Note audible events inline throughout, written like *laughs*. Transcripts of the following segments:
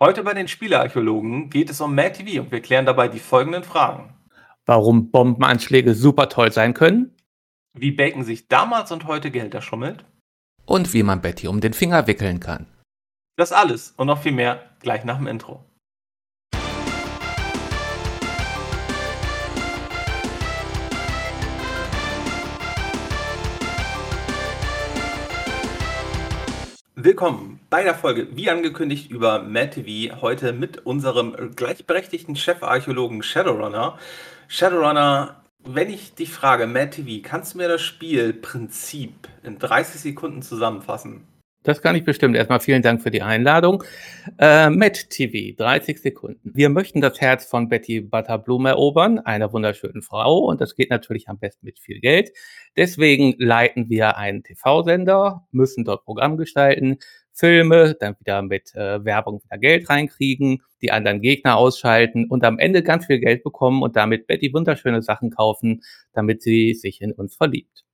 Heute bei den Spielearchäologen geht es um Mad TV und wir klären dabei die folgenden Fragen. Warum Bombenanschläge super toll sein können? Wie Bacon sich damals und heute Gehälter schummelt? Und wie man Betty um den Finger wickeln kann. Das alles und noch viel mehr gleich nach dem Intro. Willkommen bei der Folge, wie angekündigt, über Mad TV. Heute mit unserem gleichberechtigten Chefarchäologen Shadowrunner. Shadowrunner, wenn ich dich frage, Mad TV, kannst du mir das Spielprinzip in 30 Sekunden zusammenfassen? Das kann ich bestimmt. Erstmal vielen Dank für die Einladung. Äh, Met TV, 30 Sekunden. Wir möchten das Herz von Betty Butterblum erobern, einer wunderschönen Frau. Und das geht natürlich am besten mit viel Geld. Deswegen leiten wir einen TV-Sender, müssen dort Programm gestalten, Filme, dann wieder mit äh, Werbung wieder Geld reinkriegen, die anderen Gegner ausschalten und am Ende ganz viel Geld bekommen und damit Betty wunderschöne Sachen kaufen, damit sie sich in uns verliebt.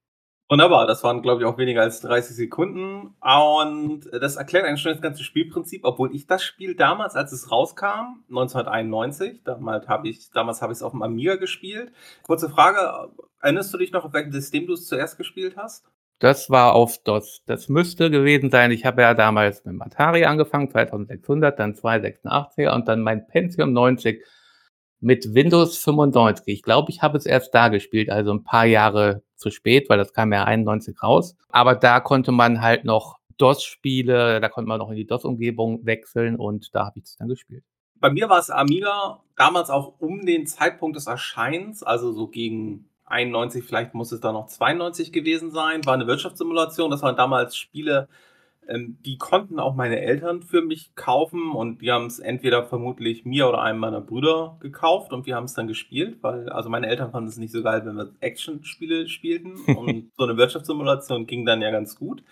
Wunderbar, das waren, glaube ich, auch weniger als 30 Sekunden. Und das erklärt eigentlich schon das ganze Spielprinzip, obwohl ich das Spiel damals, als es rauskam, 1991, damals habe ich damals habe ich es auf dem Amiga gespielt. Kurze Frage, erinnerst du dich noch, auf welchem System du es zuerst gespielt hast? Das war auf DOS. Das müsste gewesen sein. Ich habe ja damals mit dem Atari angefangen, 2600, dann 286er und dann mein Pentium 90 mit Windows 95. Ich glaube, ich habe es erst da gespielt, also ein paar Jahre zu spät, weil das kam ja 91 raus. Aber da konnte man halt noch DOS-Spiele, da konnte man noch in die DOS-Umgebung wechseln und da habe ich es dann gespielt. Bei mir war es Amiga damals auch um den Zeitpunkt des Erscheinens, also so gegen 91, vielleicht muss es da noch 92 gewesen sein, war eine Wirtschaftssimulation. Das waren damals Spiele, ähm, die konnten auch meine Eltern für mich kaufen und die haben es entweder vermutlich mir oder einem meiner Brüder gekauft und wir haben es dann gespielt, weil also meine Eltern fanden es nicht so geil, wenn wir Action-Spiele spielten *laughs* und so eine Wirtschaftssimulation ging dann ja ganz gut.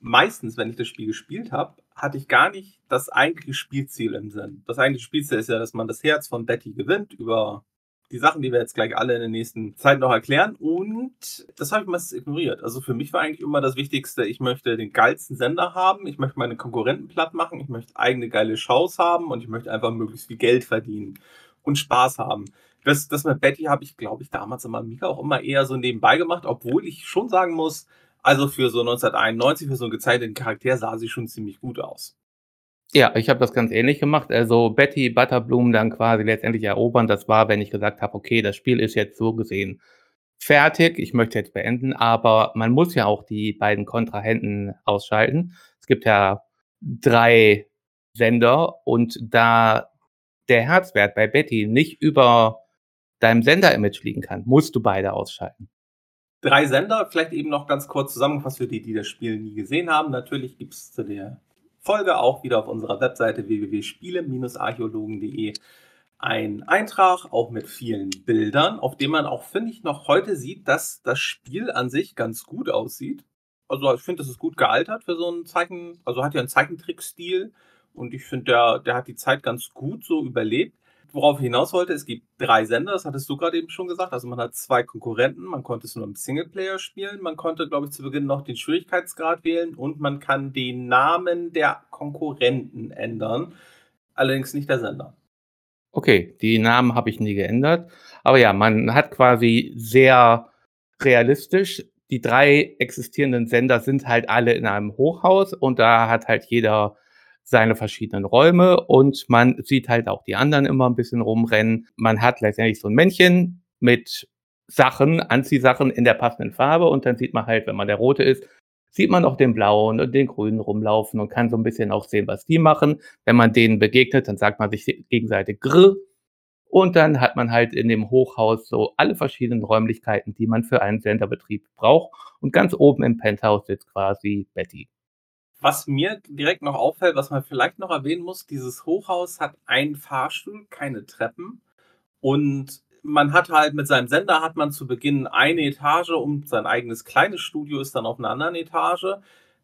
Meistens, wenn ich das Spiel gespielt habe, hatte ich gar nicht das eigentliche Spielziel im Sinn. Das eigentliche Spielziel ist ja, dass man das Herz von Betty gewinnt über die Sachen, die wir jetzt gleich alle in der nächsten Zeit noch erklären. Und das habe ich meistens ignoriert. Also für mich war eigentlich immer das Wichtigste, ich möchte den geilsten Sender haben, ich möchte meine Konkurrenten platt machen, ich möchte eigene geile Shows haben und ich möchte einfach möglichst viel Geld verdienen und Spaß haben. Das, das mit Betty habe ich, glaube ich, damals am Amiga auch immer eher so nebenbei gemacht, obwohl ich schon sagen muss, also für so 1991, für so einen gezeichneten Charakter sah sie schon ziemlich gut aus. Ja, ich habe das ganz ähnlich gemacht. Also Betty Butterbloom dann quasi letztendlich erobern. Das war, wenn ich gesagt habe, okay, das Spiel ist jetzt so gesehen fertig, ich möchte jetzt beenden, aber man muss ja auch die beiden Kontrahenten ausschalten. Es gibt ja drei Sender und da der Herzwert bei Betty nicht über deinem Sender-Image liegen kann, musst du beide ausschalten. Drei Sender, vielleicht eben noch ganz kurz zusammengefasst für die, die das Spiel nie gesehen haben. Natürlich gibt es zu der Folge auch wieder auf unserer Webseite www.spiele-archäologen.de ein Eintrag, auch mit vielen Bildern, auf dem man auch, finde ich, noch heute sieht, dass das Spiel an sich ganz gut aussieht. Also ich finde, das ist gut gealtert für so einen Zeichen, also hat ja einen Zeichentrickstil und ich finde, der, der hat die Zeit ganz gut so überlebt worauf ich hinaus wollte, es gibt drei Sender, das hattest du gerade eben schon gesagt. Also man hat zwei Konkurrenten, man konnte es nur im Singleplayer spielen, man konnte, glaube ich, zu Beginn noch den Schwierigkeitsgrad wählen und man kann den Namen der Konkurrenten ändern. Allerdings nicht der Sender. Okay, die Namen habe ich nie geändert. Aber ja, man hat quasi sehr realistisch, die drei existierenden Sender sind halt alle in einem Hochhaus und da hat halt jeder seine verschiedenen Räume und man sieht halt auch die anderen immer ein bisschen rumrennen. Man hat letztendlich so ein Männchen mit Sachen, Anziehsachen in der passenden Farbe und dann sieht man halt, wenn man der Rote ist, sieht man auch den Blauen und den Grünen rumlaufen und kann so ein bisschen auch sehen, was die machen. Wenn man denen begegnet, dann sagt man sich gegenseitig Grr und dann hat man halt in dem Hochhaus so alle verschiedenen Räumlichkeiten, die man für einen Senderbetrieb braucht. Und ganz oben im Penthouse sitzt quasi Betty. Was mir direkt noch auffällt, was man vielleicht noch erwähnen muss, dieses Hochhaus hat einen Fahrstuhl, keine Treppen. Und man hat halt mit seinem Sender hat man zu Beginn eine Etage und sein eigenes kleines Studio ist dann auf einer anderen Etage.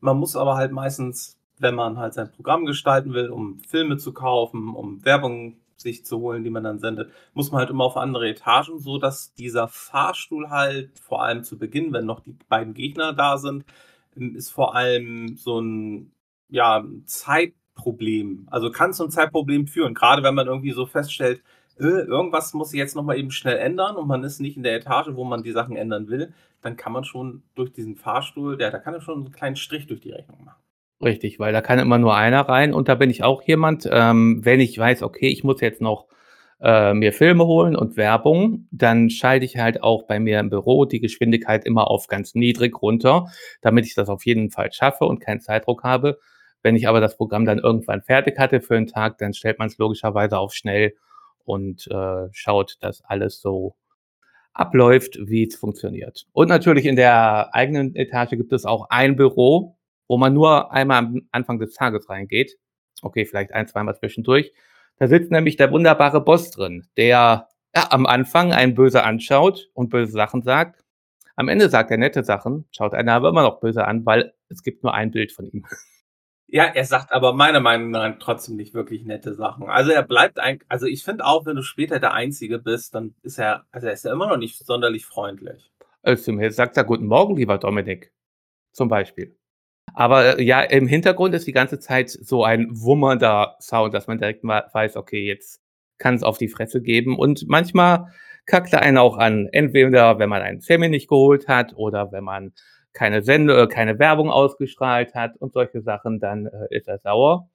Man muss aber halt meistens, wenn man halt sein Programm gestalten will, um Filme zu kaufen, um Werbung sich zu holen, die man dann sendet, muss man halt immer auf andere Etagen, so dass dieser Fahrstuhl halt vor allem zu Beginn, wenn noch die beiden Gegner da sind, ist vor allem so ein ja, Zeit, Zeitproblem. Also kann zum Zeitproblem führen. Gerade wenn man irgendwie so feststellt, äh, irgendwas muss sich jetzt nochmal eben schnell ändern und man ist nicht in der Etage, wo man die Sachen ändern will, dann kann man schon durch diesen Fahrstuhl, ja, da kann er schon einen kleinen Strich durch die Rechnung machen. Richtig, weil da kann immer nur einer rein und da bin ich auch jemand, ähm, wenn ich weiß, okay, ich muss jetzt noch äh, mir Filme holen und Werbung, dann schalte ich halt auch bei mir im Büro die Geschwindigkeit immer auf ganz niedrig runter, damit ich das auf jeden Fall schaffe und keinen Zeitdruck habe. Wenn ich aber das Programm dann irgendwann fertig hatte für einen Tag, dann stellt man es logischerweise auf schnell und äh, schaut, dass alles so abläuft, wie es funktioniert. Und natürlich in der eigenen Etage gibt es auch ein Büro, wo man nur einmal am Anfang des Tages reingeht. Okay, vielleicht ein, zweimal zwischendurch. Da sitzt nämlich der wunderbare Boss drin, der ja, am Anfang einen böse anschaut und böse Sachen sagt. Am Ende sagt er nette Sachen, schaut einer aber immer noch böse an, weil es gibt nur ein Bild von ihm. *laughs* Ja, er sagt aber meiner Meinung nach trotzdem nicht wirklich nette Sachen. Also er bleibt eigentlich, also ich finde auch, wenn du später der Einzige bist, dann ist er, also er ist ja immer noch nicht sonderlich freundlich. Also jetzt sagt er Guten Morgen, lieber Dominik. Zum Beispiel. Aber äh, ja, im Hintergrund ist die ganze Zeit so ein wummernder Sound, dass man direkt mal weiß, okay, jetzt kann es auf die Fresse geben. Und manchmal kackt er einen auch an. Entweder, wenn man einen Semi nicht geholt hat oder wenn man keine Sende, äh, keine Werbung ausgestrahlt hat und solche Sachen, dann äh, ist er sauer.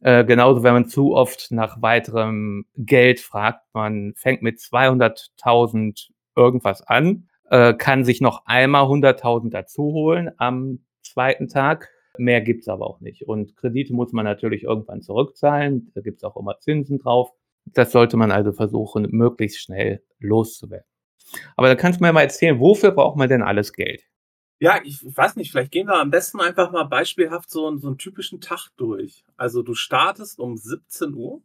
Äh, genauso, wenn man zu oft nach weiterem Geld fragt, man fängt mit 200.000 irgendwas an, äh, kann sich noch einmal 100.000 dazu holen am zweiten Tag. Mehr gibt's aber auch nicht. Und Kredite muss man natürlich irgendwann zurückzahlen. Da gibt's auch immer Zinsen drauf. Das sollte man also versuchen, möglichst schnell loszuwerden. Aber da kannst du mir mal erzählen, wofür braucht man denn alles Geld? Ja, ich weiß nicht, vielleicht gehen wir am besten einfach mal beispielhaft so, so einen typischen Tag durch. Also du startest um 17 Uhr,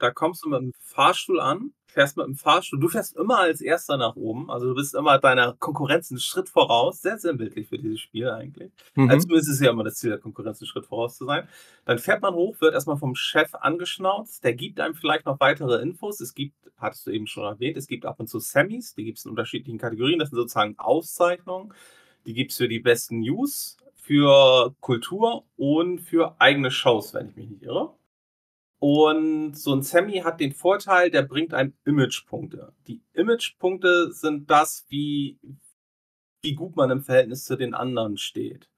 da kommst du mit dem Fahrstuhl an, fährst mit dem Fahrstuhl, du fährst immer als Erster nach oben, also du bist immer deiner Konkurrenz einen Schritt voraus, sehr sinnbildlich für dieses Spiel eigentlich. Mhm. Also ist es ja immer das Ziel der Konkurrenz, einen Schritt voraus zu sein. Dann fährt man hoch, wird erstmal vom Chef angeschnauzt, der gibt einem vielleicht noch weitere Infos. Es gibt, hattest du eben schon erwähnt, es gibt ab und zu Semis, die gibt es in unterschiedlichen Kategorien, das sind sozusagen Auszeichnungen. Die gibt es für die besten News, für Kultur und für eigene Shows, wenn ich mich nicht irre. Und so ein Semi hat den Vorteil, der bringt einem Imagepunkte. Die Imagepunkte sind das, wie, wie gut man im Verhältnis zu den anderen steht.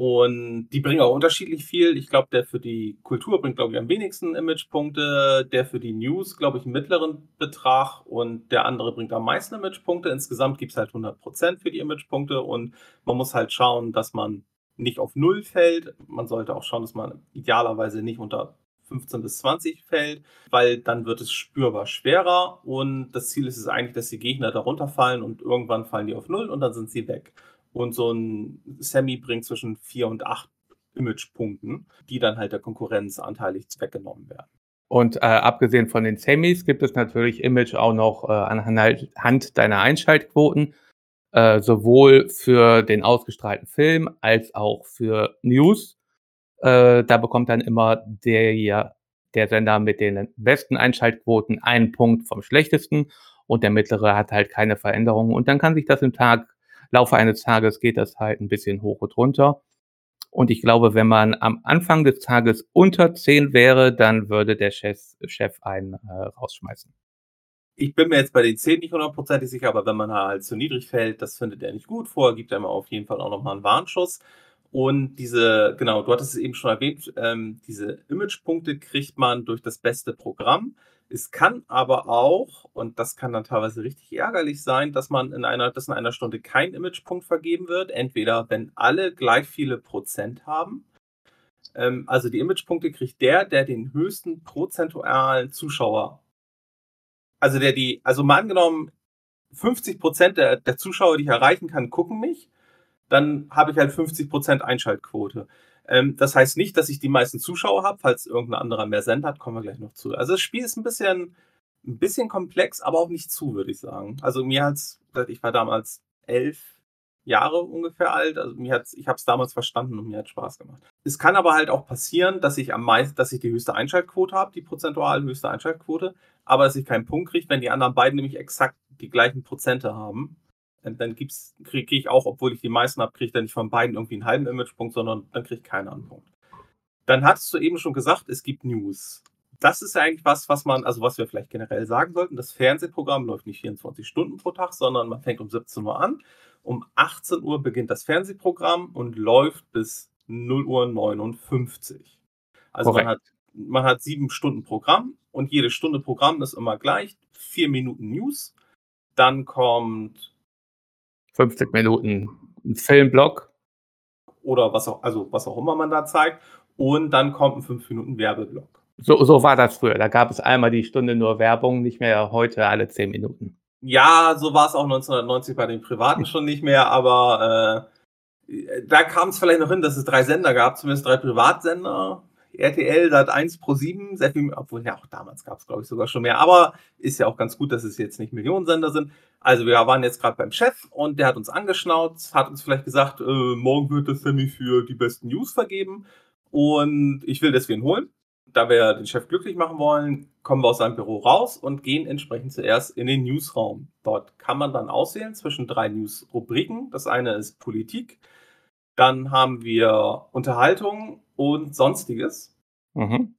Und die bringen auch unterschiedlich viel. Ich glaube, der für die Kultur bringt, glaube ich, am wenigsten Imagepunkte. Der für die News, glaube ich, einen mittleren Betrag. Und der andere bringt am meisten Imagepunkte. Insgesamt gibt es halt 100% für die Imagepunkte. Und man muss halt schauen, dass man nicht auf Null fällt. Man sollte auch schauen, dass man idealerweise nicht unter 15 bis 20 fällt, weil dann wird es spürbar schwerer. Und das Ziel ist es eigentlich, dass die Gegner darunter fallen und irgendwann fallen die auf Null und dann sind sie weg. Und so ein Semi bringt zwischen vier und acht Imagepunkten, die dann halt der Konkurrenz anteilig weggenommen werden. Und äh, abgesehen von den Semis gibt es natürlich Image auch noch äh, anhand deiner Einschaltquoten, äh, sowohl für den ausgestrahlten Film als auch für News. Äh, da bekommt dann immer der, der Sender mit den besten Einschaltquoten einen Punkt vom schlechtesten und der mittlere hat halt keine Veränderungen. Und dann kann sich das im Tag Laufe eines Tages geht das halt ein bisschen hoch und runter. Und ich glaube, wenn man am Anfang des Tages unter 10 wäre, dann würde der Chef, Chef einen äh, rausschmeißen. Ich bin mir jetzt bei den 10 nicht hundertprozentig sicher, aber wenn man halt zu niedrig fällt, das findet er nicht gut. Vorher gibt er mir auf jeden Fall auch nochmal einen Warnschuss. Und diese, genau, du hattest es eben schon erwähnt, ähm, diese Imagepunkte kriegt man durch das beste Programm. Es kann aber auch, und das kann dann teilweise richtig ärgerlich sein, dass man in einer, dass in einer Stunde kein Imagepunkt vergeben wird. Entweder wenn alle gleich viele Prozent haben. Ähm, also die Imagepunkte kriegt der, der den höchsten prozentualen Zuschauer. Also der die, also mal angenommen, 50 Prozent der, der Zuschauer, die ich erreichen kann, gucken mich, dann habe ich halt 50 Prozent Einschaltquote. Ähm, das heißt nicht, dass ich die meisten Zuschauer habe, falls irgendein anderer mehr Send hat, kommen wir gleich noch zu. Also das Spiel ist ein bisschen, ein bisschen komplex, aber auch nicht zu, würde ich sagen. Also mir hat's, ich war damals elf Jahre ungefähr alt, also mir hat's, ich habe es damals verstanden und mir hat Spaß gemacht. Es kann aber halt auch passieren, dass ich am meisten, dass ich die höchste Einschaltquote habe, die prozentual höchste Einschaltquote, aber dass ich keinen Punkt kriege, wenn die anderen beiden nämlich exakt die gleichen Prozente haben dann kriege ich auch, obwohl ich die meisten habe, kriege ich dann nicht von beiden irgendwie einen halben Imagepunkt, sondern dann kriege ich keinen einen Punkt. Dann hattest du eben schon gesagt, es gibt News. Das ist ja eigentlich was, was man, also was wir vielleicht generell sagen sollten. Das Fernsehprogramm läuft nicht 24 Stunden pro Tag, sondern man fängt um 17 Uhr an. Um 18 Uhr beginnt das Fernsehprogramm und läuft bis 0 Uhr 59. Also man hat, man hat sieben Stunden Programm und jede Stunde Programm ist immer gleich. Vier Minuten News. Dann kommt 50 Minuten Filmblock. Oder was auch, also was auch immer man da zeigt. Und dann kommt ein 5 Minuten Werbeblock. So, so war das früher. Da gab es einmal die Stunde nur Werbung, nicht mehr heute alle 10 Minuten. Ja, so war es auch 1990 bei den Privaten schon nicht mehr, aber äh, da kam es vielleicht noch hin, dass es drei Sender gab, zumindest drei Privatsender. RTL, Sat 1 Pro 7, sehr viel, obwohl ja auch damals gab es, glaube ich, sogar schon mehr, aber ist ja auch ganz gut, dass es jetzt nicht Millionensender sind. Also wir waren jetzt gerade beim Chef und der hat uns angeschnauzt, hat uns vielleicht gesagt, äh, morgen wird das Sammy für die besten News vergeben und ich will deswegen holen. Da wir den Chef glücklich machen wollen, kommen wir aus seinem Büro raus und gehen entsprechend zuerst in den Newsraum. Dort kann man dann auswählen zwischen drei News-Rubriken. Das eine ist Politik, dann haben wir Unterhaltung und Sonstiges. Mhm.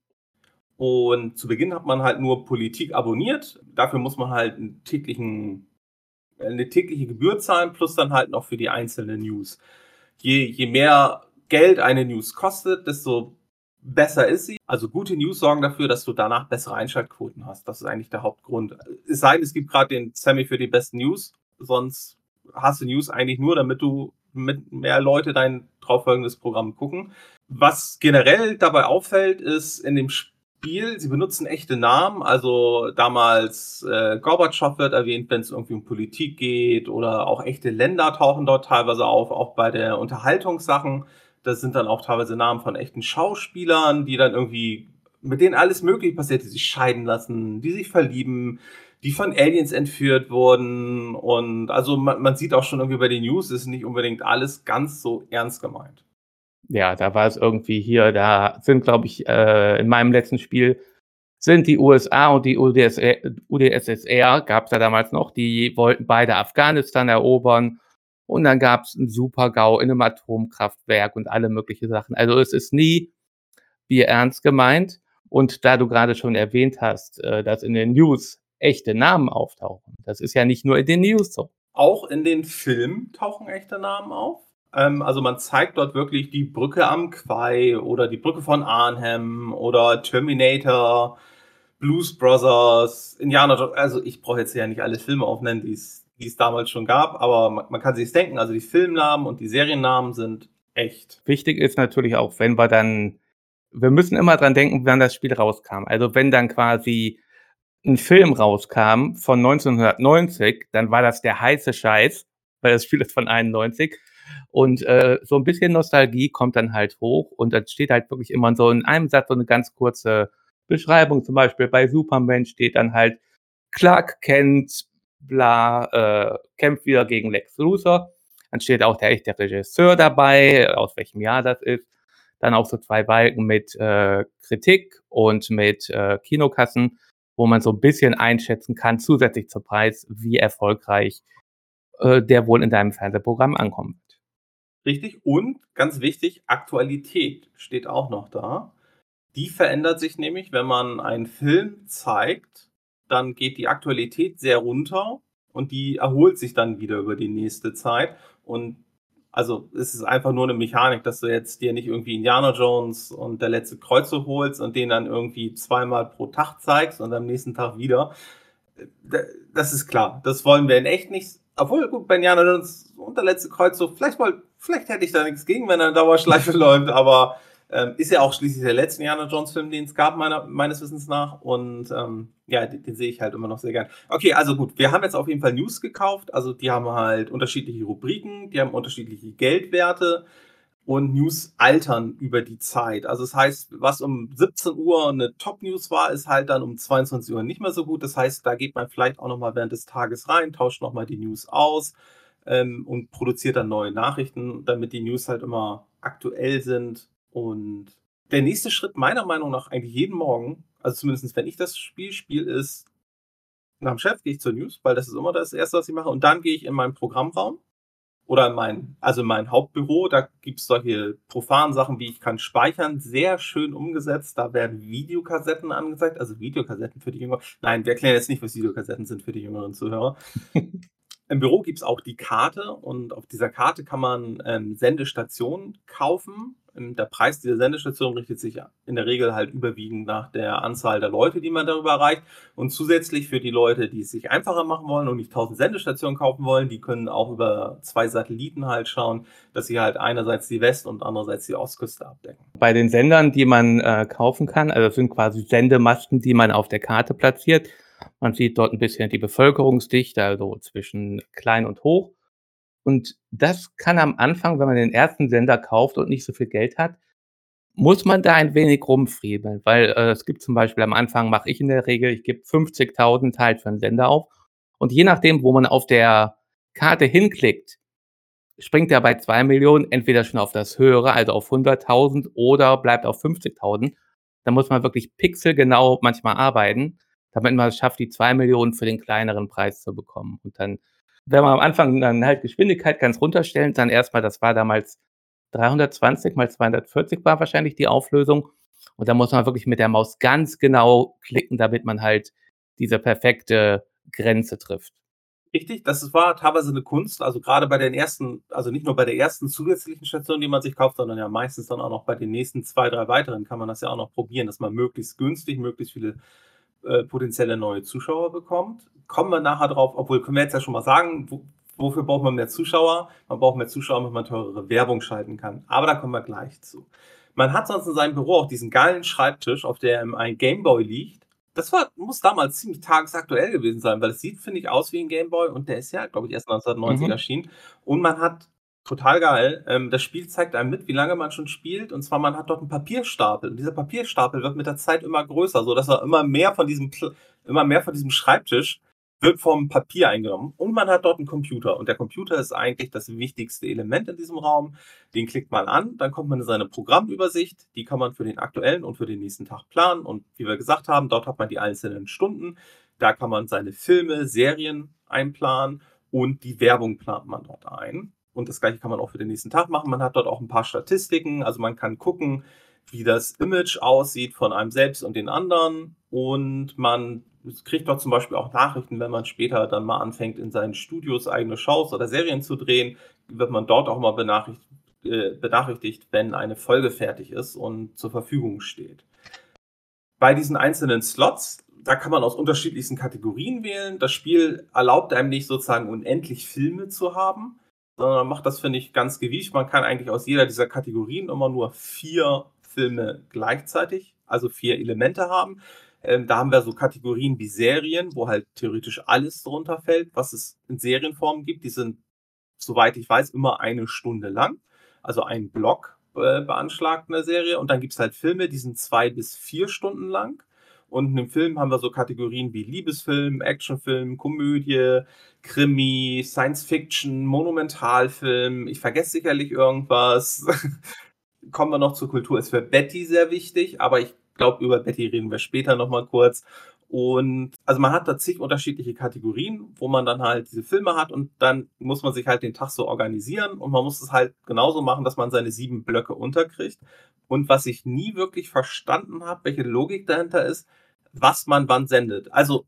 Und zu Beginn hat man halt nur Politik abonniert. Dafür muss man halt einen täglichen, eine tägliche Gebühr zahlen, plus dann halt noch für die einzelnen News. Je, je mehr Geld eine News kostet, desto besser ist sie. Also gute News sorgen dafür, dass du danach bessere Einschaltquoten hast. Das ist eigentlich der Hauptgrund. Es sei denn, es gibt gerade den Semi für die besten News, sonst hast du News eigentlich nur, damit du mit mehr Leute dein folgendes Programm gucken. Was generell dabei auffällt, ist in dem Spiel, sie benutzen echte Namen. Also damals äh, Gorbatschow wird erwähnt, wenn es irgendwie um Politik geht oder auch echte Länder tauchen dort teilweise auf, auch bei der Unterhaltungssachen. Das sind dann auch teilweise Namen von echten Schauspielern, die dann irgendwie, mit denen alles Mögliche passiert, die sich scheiden lassen, die sich verlieben, die von Aliens entführt wurden. Und also man, man sieht auch schon irgendwie bei den News, ist nicht unbedingt alles ganz so ernst gemeint. Ja, da war es irgendwie hier, da sind, glaube ich, äh, in meinem letzten Spiel sind die USA und die UdSSR, UdSSR gab es da damals noch, die wollten beide Afghanistan erobern und dann gab es einen Super-GAU in einem Atomkraftwerk und alle möglichen Sachen. Also es ist nie wie ernst gemeint. Und da du gerade schon erwähnt hast, äh, dass in den News echte Namen auftauchen. Das ist ja nicht nur in den News so. Auch in den Filmen tauchen echte Namen auf. Ähm, also man zeigt dort wirklich die Brücke am Quai oder die Brücke von Arnhem oder Terminator, Blues Brothers, Indiana Jones. Also ich brauche jetzt ja nicht alle Filme aufnennen, die es damals schon gab, aber man, man kann sich denken. Also die Filmnamen und die Seriennamen sind echt. Wichtig ist natürlich auch, wenn wir dann, wir müssen immer dran denken, wann das Spiel rauskam. Also wenn dann quasi ein Film rauskam von 1990, dann war das der heiße Scheiß, weil das Spiel ist von 91. Und äh, so ein bisschen Nostalgie kommt dann halt hoch und dann steht halt wirklich immer so in einem Satz so eine ganz kurze Beschreibung. Zum Beispiel bei Superman steht dann halt, Clark Kent, bla, äh, kämpft wieder gegen Lex Luthor. Dann steht auch der echte Regisseur dabei, aus welchem Jahr das ist. Dann auch so zwei Balken mit äh, Kritik und mit äh, Kinokassen wo man so ein bisschen einschätzen kann, zusätzlich zum Preis, wie erfolgreich äh, der wohl in deinem Fernsehprogramm ankommen wird. Richtig. Und ganz wichtig, Aktualität steht auch noch da. Die verändert sich nämlich, wenn man einen Film zeigt, dann geht die Aktualität sehr runter und die erholt sich dann wieder über die nächste Zeit. Und also es ist einfach nur eine Mechanik, dass du jetzt dir nicht irgendwie Indiana Jones und der letzte Kreuze holst und den dann irgendwie zweimal pro Tag zeigst und am nächsten Tag wieder. Das ist klar. Das wollen wir in echt nicht. Obwohl, gut, bei Indiana Jones und der letzte Kreuzzug, vielleicht, vielleicht hätte ich da nichts gegen, wenn er in Dauerschleife *laughs* läuft, aber ähm, ist ja auch schließlich der letzte Indiana Jones Film, den es gab, meiner, meines Wissens nach. Und ähm, ja, den, den sehe ich halt immer noch sehr gern. Okay, also gut, wir haben jetzt auf jeden Fall News gekauft. Also die haben halt unterschiedliche Rubriken, die haben unterschiedliche Geldwerte und News altern über die Zeit. Also das heißt, was um 17 Uhr eine Top-News war, ist halt dann um 22 Uhr nicht mehr so gut. Das heißt, da geht man vielleicht auch nochmal während des Tages rein, tauscht nochmal die News aus ähm, und produziert dann neue Nachrichten, damit die News halt immer aktuell sind und der nächste Schritt meiner Meinung nach eigentlich jeden Morgen, also zumindest wenn ich das Spiel spiele, ist, nach dem Chef gehe ich zur News, weil das ist immer das Erste, was ich mache. Und dann gehe ich in meinen Programmraum oder mein, also mein Hauptbüro, da gibt es solche profanen Sachen wie ich kann speichern, sehr schön umgesetzt. Da werden Videokassetten angezeigt, also Videokassetten für die Jüngeren. Nein, wir erklären jetzt nicht, was Videokassetten sind für die jüngeren Zuhörer. *laughs* Im Büro gibt es auch die Karte und auf dieser Karte kann man ähm, Sendestationen kaufen der Preis dieser Sendestation richtet sich in der Regel halt überwiegend nach der Anzahl der Leute, die man darüber erreicht. Und zusätzlich für die Leute, die es sich einfacher machen wollen und nicht 1000 Sendestationen kaufen wollen, die können auch über zwei Satelliten halt schauen, dass sie halt einerseits die West- und andererseits die Ostküste abdecken. Bei den Sendern, die man äh, kaufen kann, also das sind quasi Sendemasten, die man auf der Karte platziert. Man sieht dort ein bisschen die Bevölkerungsdichte, also zwischen klein und hoch. Und das kann am Anfang, wenn man den ersten Sender kauft und nicht so viel Geld hat, muss man da ein wenig rumfriemeln, weil äh, es gibt zum Beispiel am Anfang mache ich in der Regel, ich gebe 50.000 halt für einen Sender auf und je nachdem, wo man auf der Karte hinklickt, springt er bei 2 Millionen entweder schon auf das höhere, also auf 100.000 oder bleibt auf 50.000. Da muss man wirklich pixelgenau manchmal arbeiten, damit man es schafft, die 2 Millionen für den kleineren Preis zu bekommen. Und dann wenn man am Anfang dann halt Geschwindigkeit ganz runterstellen, dann erstmal, das war damals 320 mal 240 war wahrscheinlich die Auflösung. Und da muss man wirklich mit der Maus ganz genau klicken, damit man halt diese perfekte Grenze trifft. Richtig, das war teilweise eine Kunst, also gerade bei den ersten, also nicht nur bei der ersten zusätzlichen Station, die man sich kauft, sondern ja meistens dann auch noch bei den nächsten zwei, drei weiteren kann man das ja auch noch probieren, dass man möglichst günstig, möglichst viele äh, potenzielle neue Zuschauer bekommt. Kommen wir nachher drauf, obwohl können wir jetzt ja schon mal sagen, wo, wofür braucht man mehr Zuschauer? Man braucht mehr Zuschauer, damit man teurere Werbung schalten kann. Aber da kommen wir gleich zu. Man hat sonst in seinem Büro auch diesen geilen Schreibtisch, auf dem ein Gameboy liegt. Das war, muss damals ziemlich tagesaktuell gewesen sein, weil es sieht, finde ich, aus wie ein Gameboy und der ist ja, glaube ich, erst 1990 mhm. erschienen. Und man hat Total geil. Ähm, das Spiel zeigt einem mit, wie lange man schon spielt. Und zwar, man hat dort einen Papierstapel. Und dieser Papierstapel wird mit der Zeit immer größer, so dass er immer mehr von diesem, immer mehr von diesem Schreibtisch wird vom Papier eingenommen. Und man hat dort einen Computer. Und der Computer ist eigentlich das wichtigste Element in diesem Raum. Den klickt man an, dann kommt man in seine Programmübersicht. Die kann man für den aktuellen und für den nächsten Tag planen. Und wie wir gesagt haben, dort hat man die einzelnen Stunden. Da kann man seine Filme, Serien einplanen und die Werbung plant man dort ein. Und das gleiche kann man auch für den nächsten Tag machen. Man hat dort auch ein paar Statistiken. Also man kann gucken, wie das Image aussieht von einem selbst und den anderen. Und man kriegt dort zum Beispiel auch Nachrichten, wenn man später dann mal anfängt, in seinen Studios eigene Shows oder Serien zu drehen, wird man dort auch mal benachrichtigt, äh, benachrichtigt wenn eine Folge fertig ist und zur Verfügung steht. Bei diesen einzelnen Slots, da kann man aus unterschiedlichsten Kategorien wählen. Das Spiel erlaubt einem nicht sozusagen unendlich Filme zu haben, sondern macht das, finde ich, ganz gewicht. Man kann eigentlich aus jeder dieser Kategorien immer nur vier Filme gleichzeitig, also vier Elemente haben. Ähm, da haben wir so Kategorien wie Serien, wo halt theoretisch alles drunter fällt, was es in Serienform gibt. Die sind, soweit ich weiß, immer eine Stunde lang. Also ein Block äh, beanschlagt eine Serie. Und dann gibt es halt Filme, die sind zwei bis vier Stunden lang. Und im Film haben wir so Kategorien wie Liebesfilm, Actionfilm, Komödie, Krimi, Science Fiction, Monumentalfilm. Ich vergesse sicherlich irgendwas. *laughs* Kommen wir noch zur Kultur. Ist für Betty sehr wichtig, aber ich glaube, über Betty reden wir später nochmal kurz. Und also man hat da zig unterschiedliche Kategorien, wo man dann halt diese Filme hat und dann muss man sich halt den Tag so organisieren und man muss es halt genauso machen, dass man seine sieben Blöcke unterkriegt. Und was ich nie wirklich verstanden habe, welche Logik dahinter ist, was man wann sendet. Also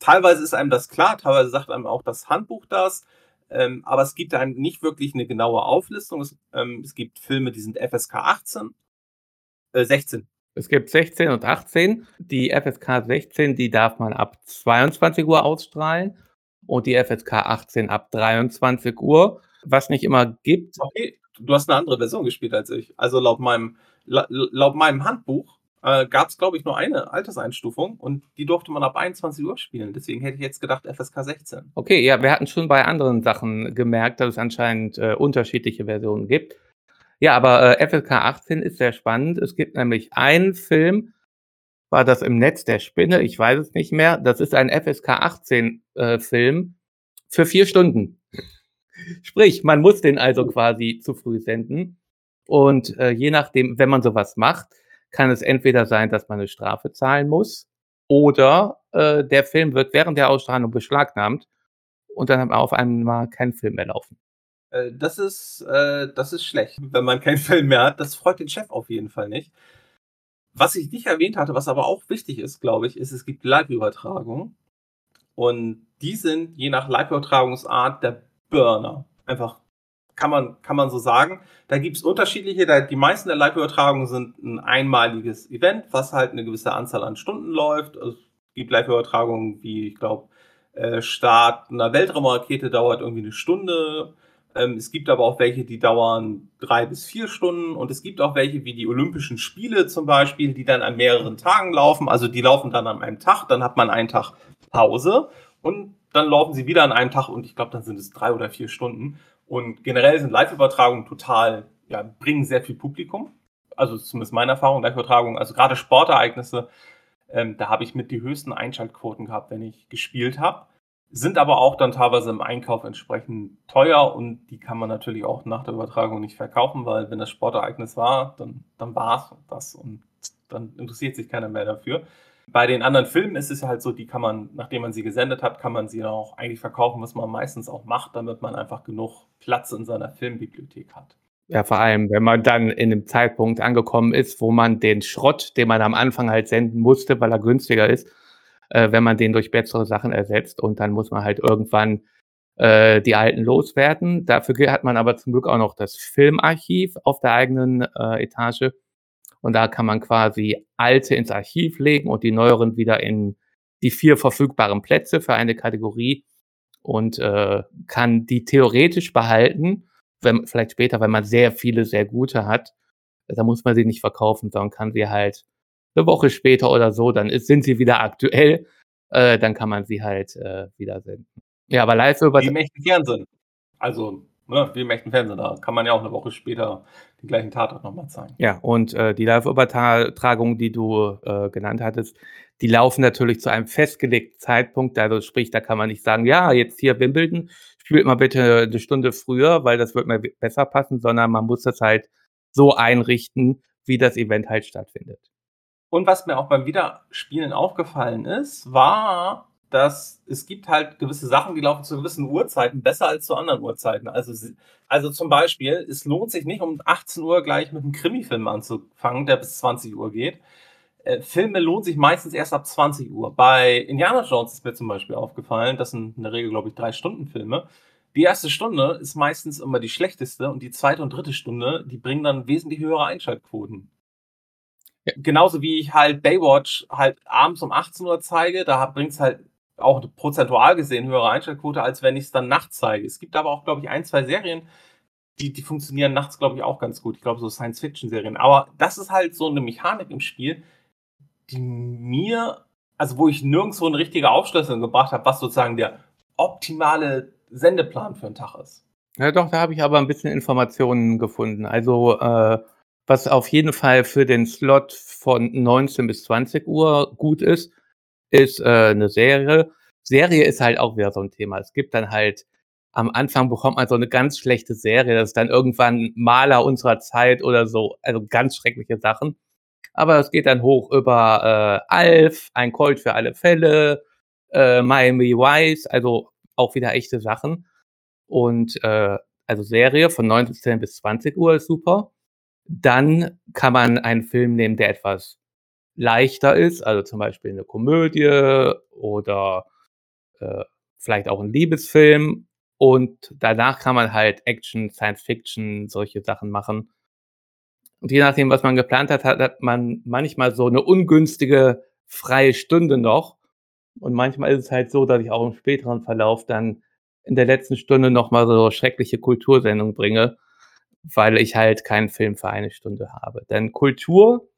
teilweise ist einem das klar, teilweise sagt einem auch das Handbuch das, ähm, aber es gibt einem nicht wirklich eine genaue Auflistung. Es, ähm, es gibt Filme, die sind FSK 18, äh, 16. Es gibt 16 und 18. Die FSK 16, die darf man ab 22 Uhr ausstrahlen und die FSK 18 ab 23 Uhr. Was nicht immer gibt. Okay, du hast eine andere Version gespielt als ich. Also laut meinem, laut meinem Handbuch äh, gab es, glaube ich, nur eine Alterseinstufung und die durfte man ab 21 Uhr spielen. Deswegen hätte ich jetzt gedacht FSK 16. Okay, ja, wir hatten schon bei anderen Sachen gemerkt, dass es anscheinend äh, unterschiedliche Versionen gibt. Ja, aber äh, FSK 18 ist sehr spannend. Es gibt nämlich einen Film, war das im Netz der Spinne, ich weiß es nicht mehr. Das ist ein FSK 18 äh, Film für vier Stunden. Sprich, man muss den also quasi zu früh senden. Und äh, je nachdem, wenn man sowas macht, kann es entweder sein, dass man eine Strafe zahlen muss oder äh, der Film wird während der Ausstrahlung beschlagnahmt und dann haben wir auf einmal keinen Film mehr laufen. Äh, das ist, äh, das ist schlecht, wenn man keinen *laughs* Film mehr hat. Das freut den Chef auf jeden Fall nicht. Was ich nicht erwähnt hatte, was aber auch wichtig ist, glaube ich, ist, es gibt Live-Übertragungen. Und die sind je nach Live-Übertragungsart der Burner. Einfach kann man, kann man so sagen. Da gibt es unterschiedliche, da, die meisten der Live-Übertragungen sind ein einmaliges Event, was halt eine gewisse Anzahl an Stunden läuft. Es gibt Live-Übertragungen wie, ich glaube, äh, Start einer Weltraumrakete dauert irgendwie eine Stunde. Ähm, es gibt aber auch welche, die dauern drei bis vier Stunden. Und es gibt auch welche wie die Olympischen Spiele zum Beispiel, die dann an mehreren Tagen laufen. Also die laufen dann an einem Tag, dann hat man einen Tag Pause und dann laufen sie wieder an einem Tag und ich glaube, dann sind es drei oder vier Stunden. Und generell sind Live-Übertragungen total, ja, bringen sehr viel Publikum. Also zumindest meine Erfahrung, Live-Übertragungen, also gerade Sportereignisse, ähm, da habe ich mit die höchsten Einschaltquoten gehabt, wenn ich gespielt habe. Sind aber auch dann teilweise im Einkauf entsprechend teuer und die kann man natürlich auch nach der Übertragung nicht verkaufen, weil wenn das Sportereignis war, dann, dann war es das und dann interessiert sich keiner mehr dafür. Bei den anderen Filmen ist es halt so, die kann man, nachdem man sie gesendet hat, kann man sie dann auch eigentlich verkaufen, was man meistens auch macht, damit man einfach genug Platz in seiner Filmbibliothek hat. Ja, vor allem, wenn man dann in einem Zeitpunkt angekommen ist, wo man den Schrott, den man am Anfang halt senden musste, weil er günstiger ist, äh, wenn man den durch bessere Sachen ersetzt und dann muss man halt irgendwann äh, die alten loswerden. Dafür hat man aber zum Glück auch noch das Filmarchiv auf der eigenen äh, Etage und da kann man quasi alte ins Archiv legen und die neueren wieder in die vier verfügbaren Plätze für eine Kategorie und äh, kann die theoretisch behalten, wenn, vielleicht später, wenn man sehr viele, sehr gute hat. Da muss man sie nicht verkaufen, sondern kann sie halt eine Woche später oder so, dann ist, sind sie wieder aktuell, äh, dann kann man sie halt äh, wieder senden. Ja, aber live über. Wie im echten Fernsehen. Also ne, wie im echten Fernsehen. Da kann man ja auch eine Woche später den gleichen Tatort nochmal zeigen. Ja, und äh, die Live-Übertragung, die du äh, genannt hattest, die laufen natürlich zu einem festgelegten Zeitpunkt. Also sprich, da kann man nicht sagen, ja, jetzt hier Wimbledon, spielt mal bitte eine Stunde früher, weil das wird mir besser passen, sondern man muss das halt so einrichten, wie das Event halt stattfindet. Und was mir auch beim Wiederspielen aufgefallen ist, war, dass es gibt halt gewisse Sachen, die laufen zu gewissen Uhrzeiten besser als zu anderen Uhrzeiten. Also, also zum Beispiel, es lohnt sich nicht, um 18 Uhr gleich mit einem Krimi-Film anzufangen, der bis 20 Uhr geht. Äh, Filme lohnt sich meistens erst ab 20 Uhr. Bei Indiana Jones ist mir zum Beispiel aufgefallen, das sind in der Regel, glaube ich, drei Stunden Filme. Die erste Stunde ist meistens immer die schlechteste und die zweite und dritte Stunde, die bringen dann wesentlich höhere Einschaltquoten. Genauso wie ich halt Baywatch halt abends um 18 Uhr zeige, da bringt es halt auch prozentual gesehen höhere Einschaltquote, als wenn ich es dann nachts zeige. Es gibt aber auch, glaube ich, ein, zwei Serien, die, die funktionieren nachts, glaube ich, auch ganz gut. Ich glaube, so Science-Fiction-Serien. Aber das ist halt so eine Mechanik im Spiel, die mir, also wo ich nirgendwo eine richtige Aufschlüsselung gebracht habe, was sozusagen der optimale Sendeplan für einen Tag ist. Ja, doch, da habe ich aber ein bisschen Informationen gefunden. Also, äh, was auf jeden Fall für den Slot von 19 bis 20 Uhr gut ist, ist äh, eine Serie. Serie ist halt auch wieder so ein Thema. Es gibt dann halt am Anfang bekommt man so eine ganz schlechte Serie, das ist dann irgendwann Maler unserer Zeit oder so, also ganz schreckliche Sachen. Aber es geht dann hoch über äh, Alf, ein Colt für alle Fälle, äh, Miami Vice, also auch wieder echte Sachen. Und äh, also Serie von 19 bis 20 Uhr ist super. Dann kann man einen Film nehmen, der etwas leichter ist, also zum Beispiel eine Komödie oder äh, vielleicht auch ein Liebesfilm. Und danach kann man halt Action, Science Fiction, solche Sachen machen. Und je nachdem, was man geplant hat, hat man manchmal so eine ungünstige freie Stunde noch. Und manchmal ist es halt so, dass ich auch im späteren Verlauf dann in der letzten Stunde nochmal so schreckliche Kultursendungen bringe, weil ich halt keinen Film für eine Stunde habe. Denn Kultur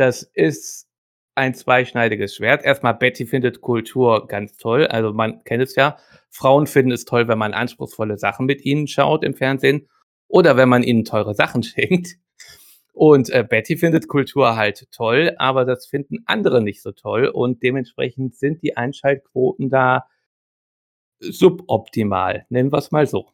das ist ein zweischneidiges Schwert. Erstmal, Betty findet Kultur ganz toll. Also man kennt es ja. Frauen finden es toll, wenn man anspruchsvolle Sachen mit ihnen schaut im Fernsehen oder wenn man ihnen teure Sachen *laughs* schenkt. Und äh, Betty findet Kultur halt toll, aber das finden andere nicht so toll und dementsprechend sind die Einschaltquoten da suboptimal, nennen wir es mal so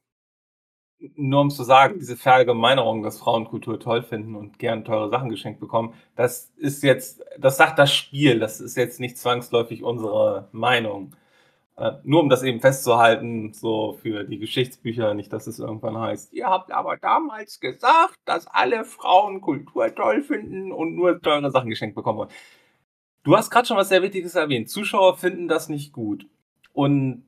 nur um zu sagen, diese Verallgemeinerung, dass Frauen Kultur toll finden und gern teure Sachen geschenkt bekommen, das ist jetzt, das sagt das Spiel, das ist jetzt nicht zwangsläufig unsere Meinung. Äh, nur um das eben festzuhalten, so für die Geschichtsbücher, nicht, dass es irgendwann heißt, ihr habt aber damals gesagt, dass alle Frauen Kultur toll finden und nur teure Sachen geschenkt bekommen wollen. Du hast gerade schon was sehr Wichtiges erwähnt. Zuschauer finden das nicht gut. Und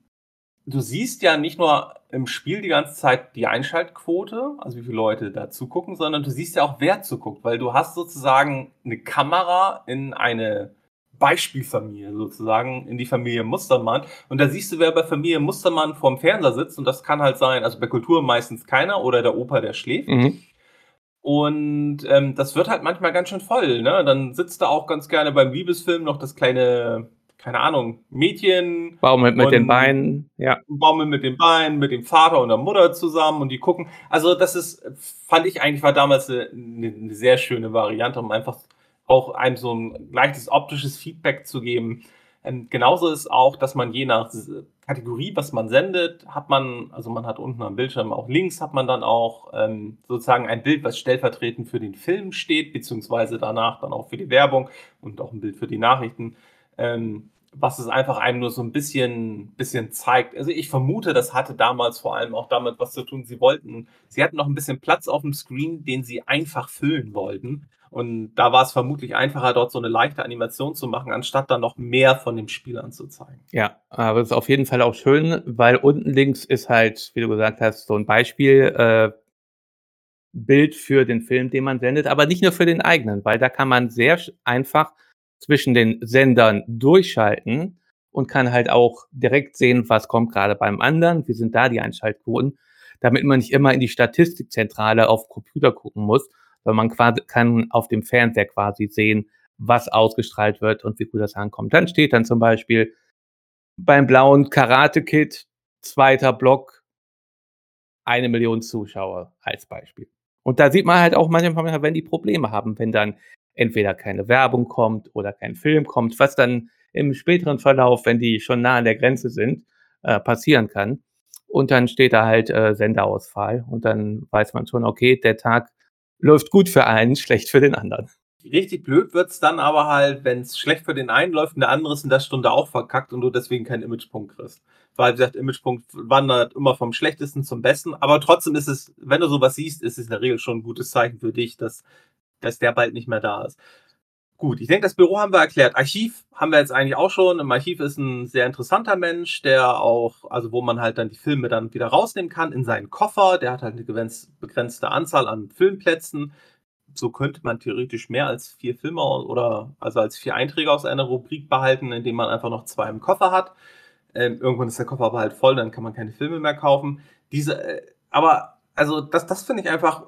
du siehst ja nicht nur im Spiel die ganze Zeit die Einschaltquote, also wie viele Leute da zugucken, sondern du siehst ja auch, wer zuguckt, weil du hast sozusagen eine Kamera in eine Beispielfamilie sozusagen, in die Familie Mustermann. Und da siehst du, wer bei Familie Mustermann vorm Fernseher sitzt. Und das kann halt sein, also bei Kultur meistens keiner oder der Opa, der schläft. Mhm. Und ähm, das wird halt manchmal ganz schön voll. Ne? Dann sitzt da auch ganz gerne beim Liebesfilm noch das kleine, keine Ahnung, Mädchen. Baumelt mit den Beinen, ja. Baumelt mit den Beinen, mit dem Vater und der Mutter zusammen und die gucken. Also das ist, fand ich eigentlich, war damals eine, eine sehr schöne Variante, um einfach auch einem so ein leichtes optisches Feedback zu geben. Ähm, genauso ist auch, dass man je nach Kategorie, was man sendet, hat man, also man hat unten am Bildschirm auch links, hat man dann auch ähm, sozusagen ein Bild, was stellvertretend für den Film steht, beziehungsweise danach dann auch für die Werbung und auch ein Bild für die Nachrichten. Ähm, was es einfach einem nur so ein bisschen, bisschen zeigt. Also ich vermute, das hatte damals vor allem auch damit was zu tun. Sie wollten, sie hatten noch ein bisschen Platz auf dem Screen, den sie einfach füllen wollten. Und da war es vermutlich einfacher, dort so eine leichte Animation zu machen, anstatt dann noch mehr von dem Spiel anzuzeigen. Ja, aber es ist auf jeden Fall auch schön, weil unten links ist halt, wie du gesagt hast, so ein Beispiel. Äh, Bild für den Film, den man sendet, aber nicht nur für den eigenen, weil da kann man sehr einfach zwischen den Sendern durchschalten und kann halt auch direkt sehen, was kommt gerade beim anderen, wie sind da die Einschaltquoten, damit man nicht immer in die Statistikzentrale auf Computer gucken muss, weil man quasi kann auf dem Fernseher quasi sehen, was ausgestrahlt wird und wie gut das ankommt. Dann steht dann zum Beispiel beim blauen Karate Kid, zweiter Block, eine Million Zuschauer als Beispiel. Und da sieht man halt auch manchmal, wenn die Probleme haben, wenn dann entweder keine Werbung kommt oder kein Film kommt, was dann im späteren Verlauf, wenn die schon nah an der Grenze sind, äh, passieren kann. Und dann steht da halt äh, Senderausfall und dann weiß man schon, okay, der Tag läuft gut für einen, *laughs* schlecht für den anderen. Richtig blöd wird es dann aber halt, wenn es schlecht für den einen läuft und der andere ist in der Stunde auch verkackt und du deswegen keinen Imagepunkt kriegst. Weil, wie gesagt, Imagepunkt wandert immer vom schlechtesten zum besten. Aber trotzdem ist es, wenn du sowas siehst, ist es in der Regel schon ein gutes Zeichen für dich, dass dass der bald nicht mehr da ist. Gut, ich denke, das Büro haben wir erklärt. Archiv haben wir jetzt eigentlich auch schon. Im Archiv ist ein sehr interessanter Mensch, der auch, also wo man halt dann die Filme dann wieder rausnehmen kann in seinen Koffer. Der hat halt eine begrenzte Anzahl an Filmplätzen. So könnte man theoretisch mehr als vier Filme oder also als vier Einträge aus einer Rubrik behalten, indem man einfach noch zwei im Koffer hat. Ähm, irgendwann ist der Koffer aber halt voll, dann kann man keine Filme mehr kaufen. Diese, äh, aber also das, das finde ich einfach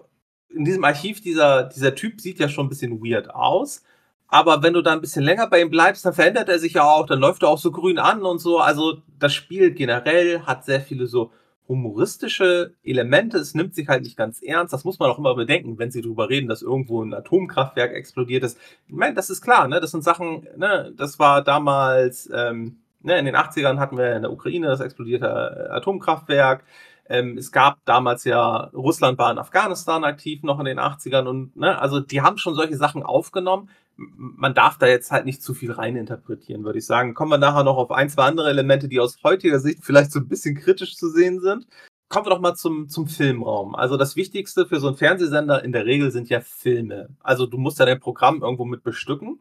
in diesem Archiv, dieser, dieser Typ sieht ja schon ein bisschen weird aus. Aber wenn du da ein bisschen länger bei ihm bleibst, dann verändert er sich ja auch, dann läuft er auch so grün an und so. Also das Spiel generell hat sehr viele so humoristische Elemente. Es nimmt sich halt nicht ganz ernst. Das muss man auch immer bedenken, wenn sie darüber reden, dass irgendwo ein Atomkraftwerk explodiert ist. Ich meine, das ist klar, ne? Das sind Sachen, ne? Das war damals, ähm, ne? in den 80ern hatten wir in der Ukraine das explodierte äh, Atomkraftwerk. Ähm, es gab damals ja, Russland war in Afghanistan aktiv noch in den 80ern und ne, also die haben schon solche Sachen aufgenommen. Man darf da jetzt halt nicht zu viel reininterpretieren, würde ich sagen. Kommen wir nachher noch auf ein, zwei andere Elemente, die aus heutiger Sicht vielleicht so ein bisschen kritisch zu sehen sind. Kommen wir doch mal zum, zum Filmraum. Also das Wichtigste für so einen Fernsehsender in der Regel sind ja Filme. Also du musst ja dein Programm irgendwo mit bestücken.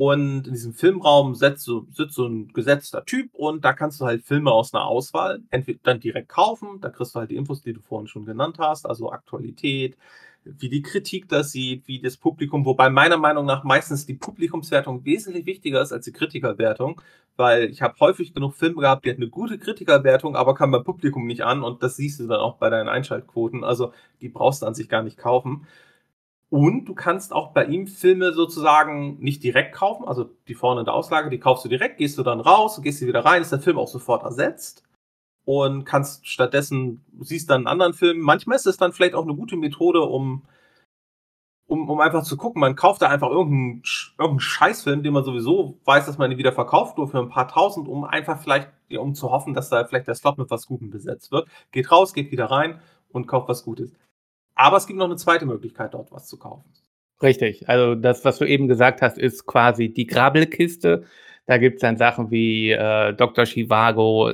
Und in diesem Filmraum sitzt so, sitzt so ein gesetzter Typ und da kannst du halt Filme aus einer Auswahl entweder dann direkt kaufen, da kriegst du halt die Infos, die du vorhin schon genannt hast, also Aktualität, wie die Kritik das sieht, wie das Publikum, wobei meiner Meinung nach meistens die Publikumswertung wesentlich wichtiger ist als die Kritikerwertung, weil ich habe häufig genug Filme gehabt, die hatten eine gute Kritikerwertung, aber kam beim Publikum nicht an und das siehst du dann auch bei deinen Einschaltquoten, also die brauchst du an sich gar nicht kaufen. Und du kannst auch bei ihm Filme sozusagen nicht direkt kaufen, also die vorne in der Auslage, die kaufst du direkt, gehst du dann raus gehst sie wieder rein, ist der Film auch sofort ersetzt und kannst stattdessen, siehst dann einen anderen Film. Manchmal ist es dann vielleicht auch eine gute Methode, um, um, um einfach zu gucken. Man kauft da einfach irgendeinen, irgendeinen Scheißfilm, den man sowieso weiß, dass man ihn wieder verkauft, nur für ein paar tausend, um einfach vielleicht, um zu hoffen, dass da vielleicht der Slot mit was Gutem besetzt wird. Geht raus, geht wieder rein und kauft was Gutes. Aber es gibt noch eine zweite Möglichkeit, dort was zu kaufen. Richtig. Also das, was du eben gesagt hast, ist quasi die Grabbelkiste. Da gibt es dann Sachen wie äh, Dr. Chivago.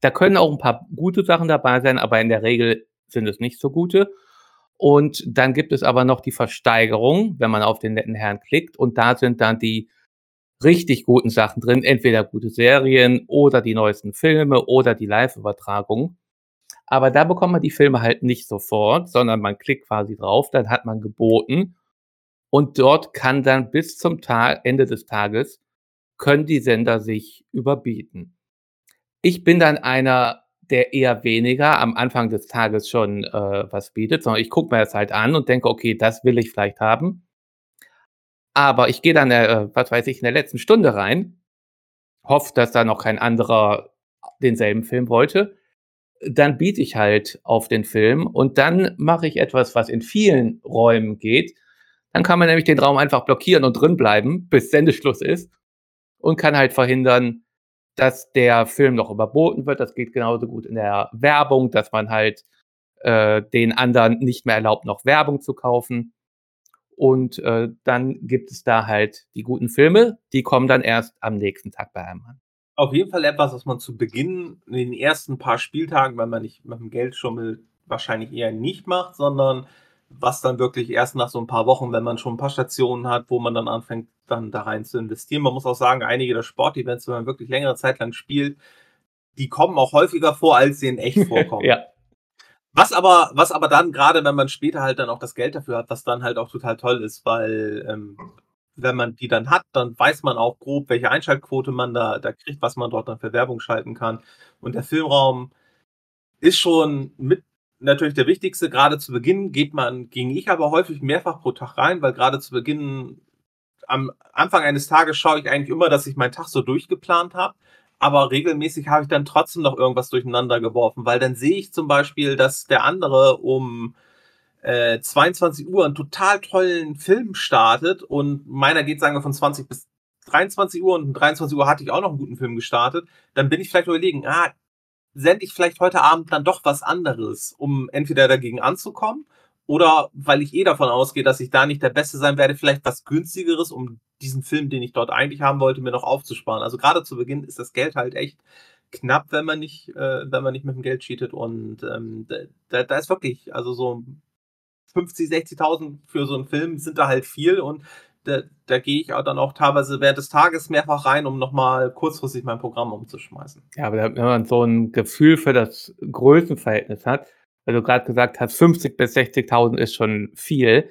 Da können auch ein paar gute Sachen dabei sein, aber in der Regel sind es nicht so gute. Und dann gibt es aber noch die Versteigerung, wenn man auf den netten Herrn klickt. Und da sind dann die richtig guten Sachen drin, entweder gute Serien oder die neuesten Filme oder die Live-Übertragung. Aber da bekommt man die Filme halt nicht sofort, sondern man klickt quasi drauf, dann hat man geboten und dort kann dann bis zum Tag, Ende des Tages, können die Sender sich überbieten. Ich bin dann einer, der eher weniger am Anfang des Tages schon äh, was bietet, sondern ich gucke mir das halt an und denke, okay, das will ich vielleicht haben. Aber ich gehe dann, äh, was weiß ich, in der letzten Stunde rein, hoffe, dass da noch kein anderer denselben Film wollte. Dann biete ich halt auf den Film und dann mache ich etwas, was in vielen Räumen geht. Dann kann man nämlich den Raum einfach blockieren und drin bleiben, *laughs* bis Sendeschluss ist und kann halt verhindern, dass der Film noch überboten wird. Das geht genauso gut in der Werbung, dass man halt äh, den anderen nicht mehr erlaubt, noch Werbung zu kaufen. Und äh, dann gibt es da halt die guten Filme, die kommen dann erst am nächsten Tag bei einem an. Auf jeden Fall etwas, was man zu Beginn in den ersten paar Spieltagen, wenn man nicht mit dem Geldschummel wahrscheinlich eher nicht macht, sondern was dann wirklich erst nach so ein paar Wochen, wenn man schon ein paar Stationen hat, wo man dann anfängt, dann da rein zu investieren. Man muss auch sagen, einige der Sportevents, wenn man wirklich längere Zeit lang spielt, die kommen auch häufiger vor, als sie in echt *laughs* vorkommen. ja. Was aber, was aber dann, gerade wenn man später halt dann auch das Geld dafür hat, was dann halt auch total toll ist, weil ähm, wenn man die dann hat, dann weiß man auch grob, welche Einschaltquote man da, da kriegt, was man dort dann für Werbung schalten kann. Und der Filmraum ist schon mit natürlich der wichtigste. Gerade zu Beginn geht man, ging ich aber häufig mehrfach pro Tag rein, weil gerade zu Beginn am Anfang eines Tages schaue ich eigentlich immer, dass ich meinen Tag so durchgeplant habe aber regelmäßig habe ich dann trotzdem noch irgendwas durcheinander geworfen, weil dann sehe ich zum Beispiel, dass der andere um äh, 22 Uhr einen total tollen Film startet und meiner geht, sagen wir, von 20 bis 23 Uhr und um 23 Uhr hatte ich auch noch einen guten Film gestartet, dann bin ich vielleicht überlegen, ah, sende ich vielleicht heute Abend dann doch was anderes, um entweder dagegen anzukommen oder weil ich eh davon ausgehe, dass ich da nicht der Beste sein werde, vielleicht was günstigeres, um diesen Film, den ich dort eigentlich haben wollte, mir noch aufzusparen. Also gerade zu Beginn ist das Geld halt echt knapp, wenn man nicht, äh, wenn man nicht mit dem Geld cheatet. Und ähm, da, da ist wirklich, also so 50, 60.000 für so einen Film sind da halt viel und da, da gehe ich auch dann auch teilweise während des Tages mehrfach rein, um nochmal kurzfristig mein Programm umzuschmeißen. Ja, aber wenn man so ein Gefühl für das Größenverhältnis hat, weil du gerade gesagt hast, 50 bis 60.000 ist schon viel.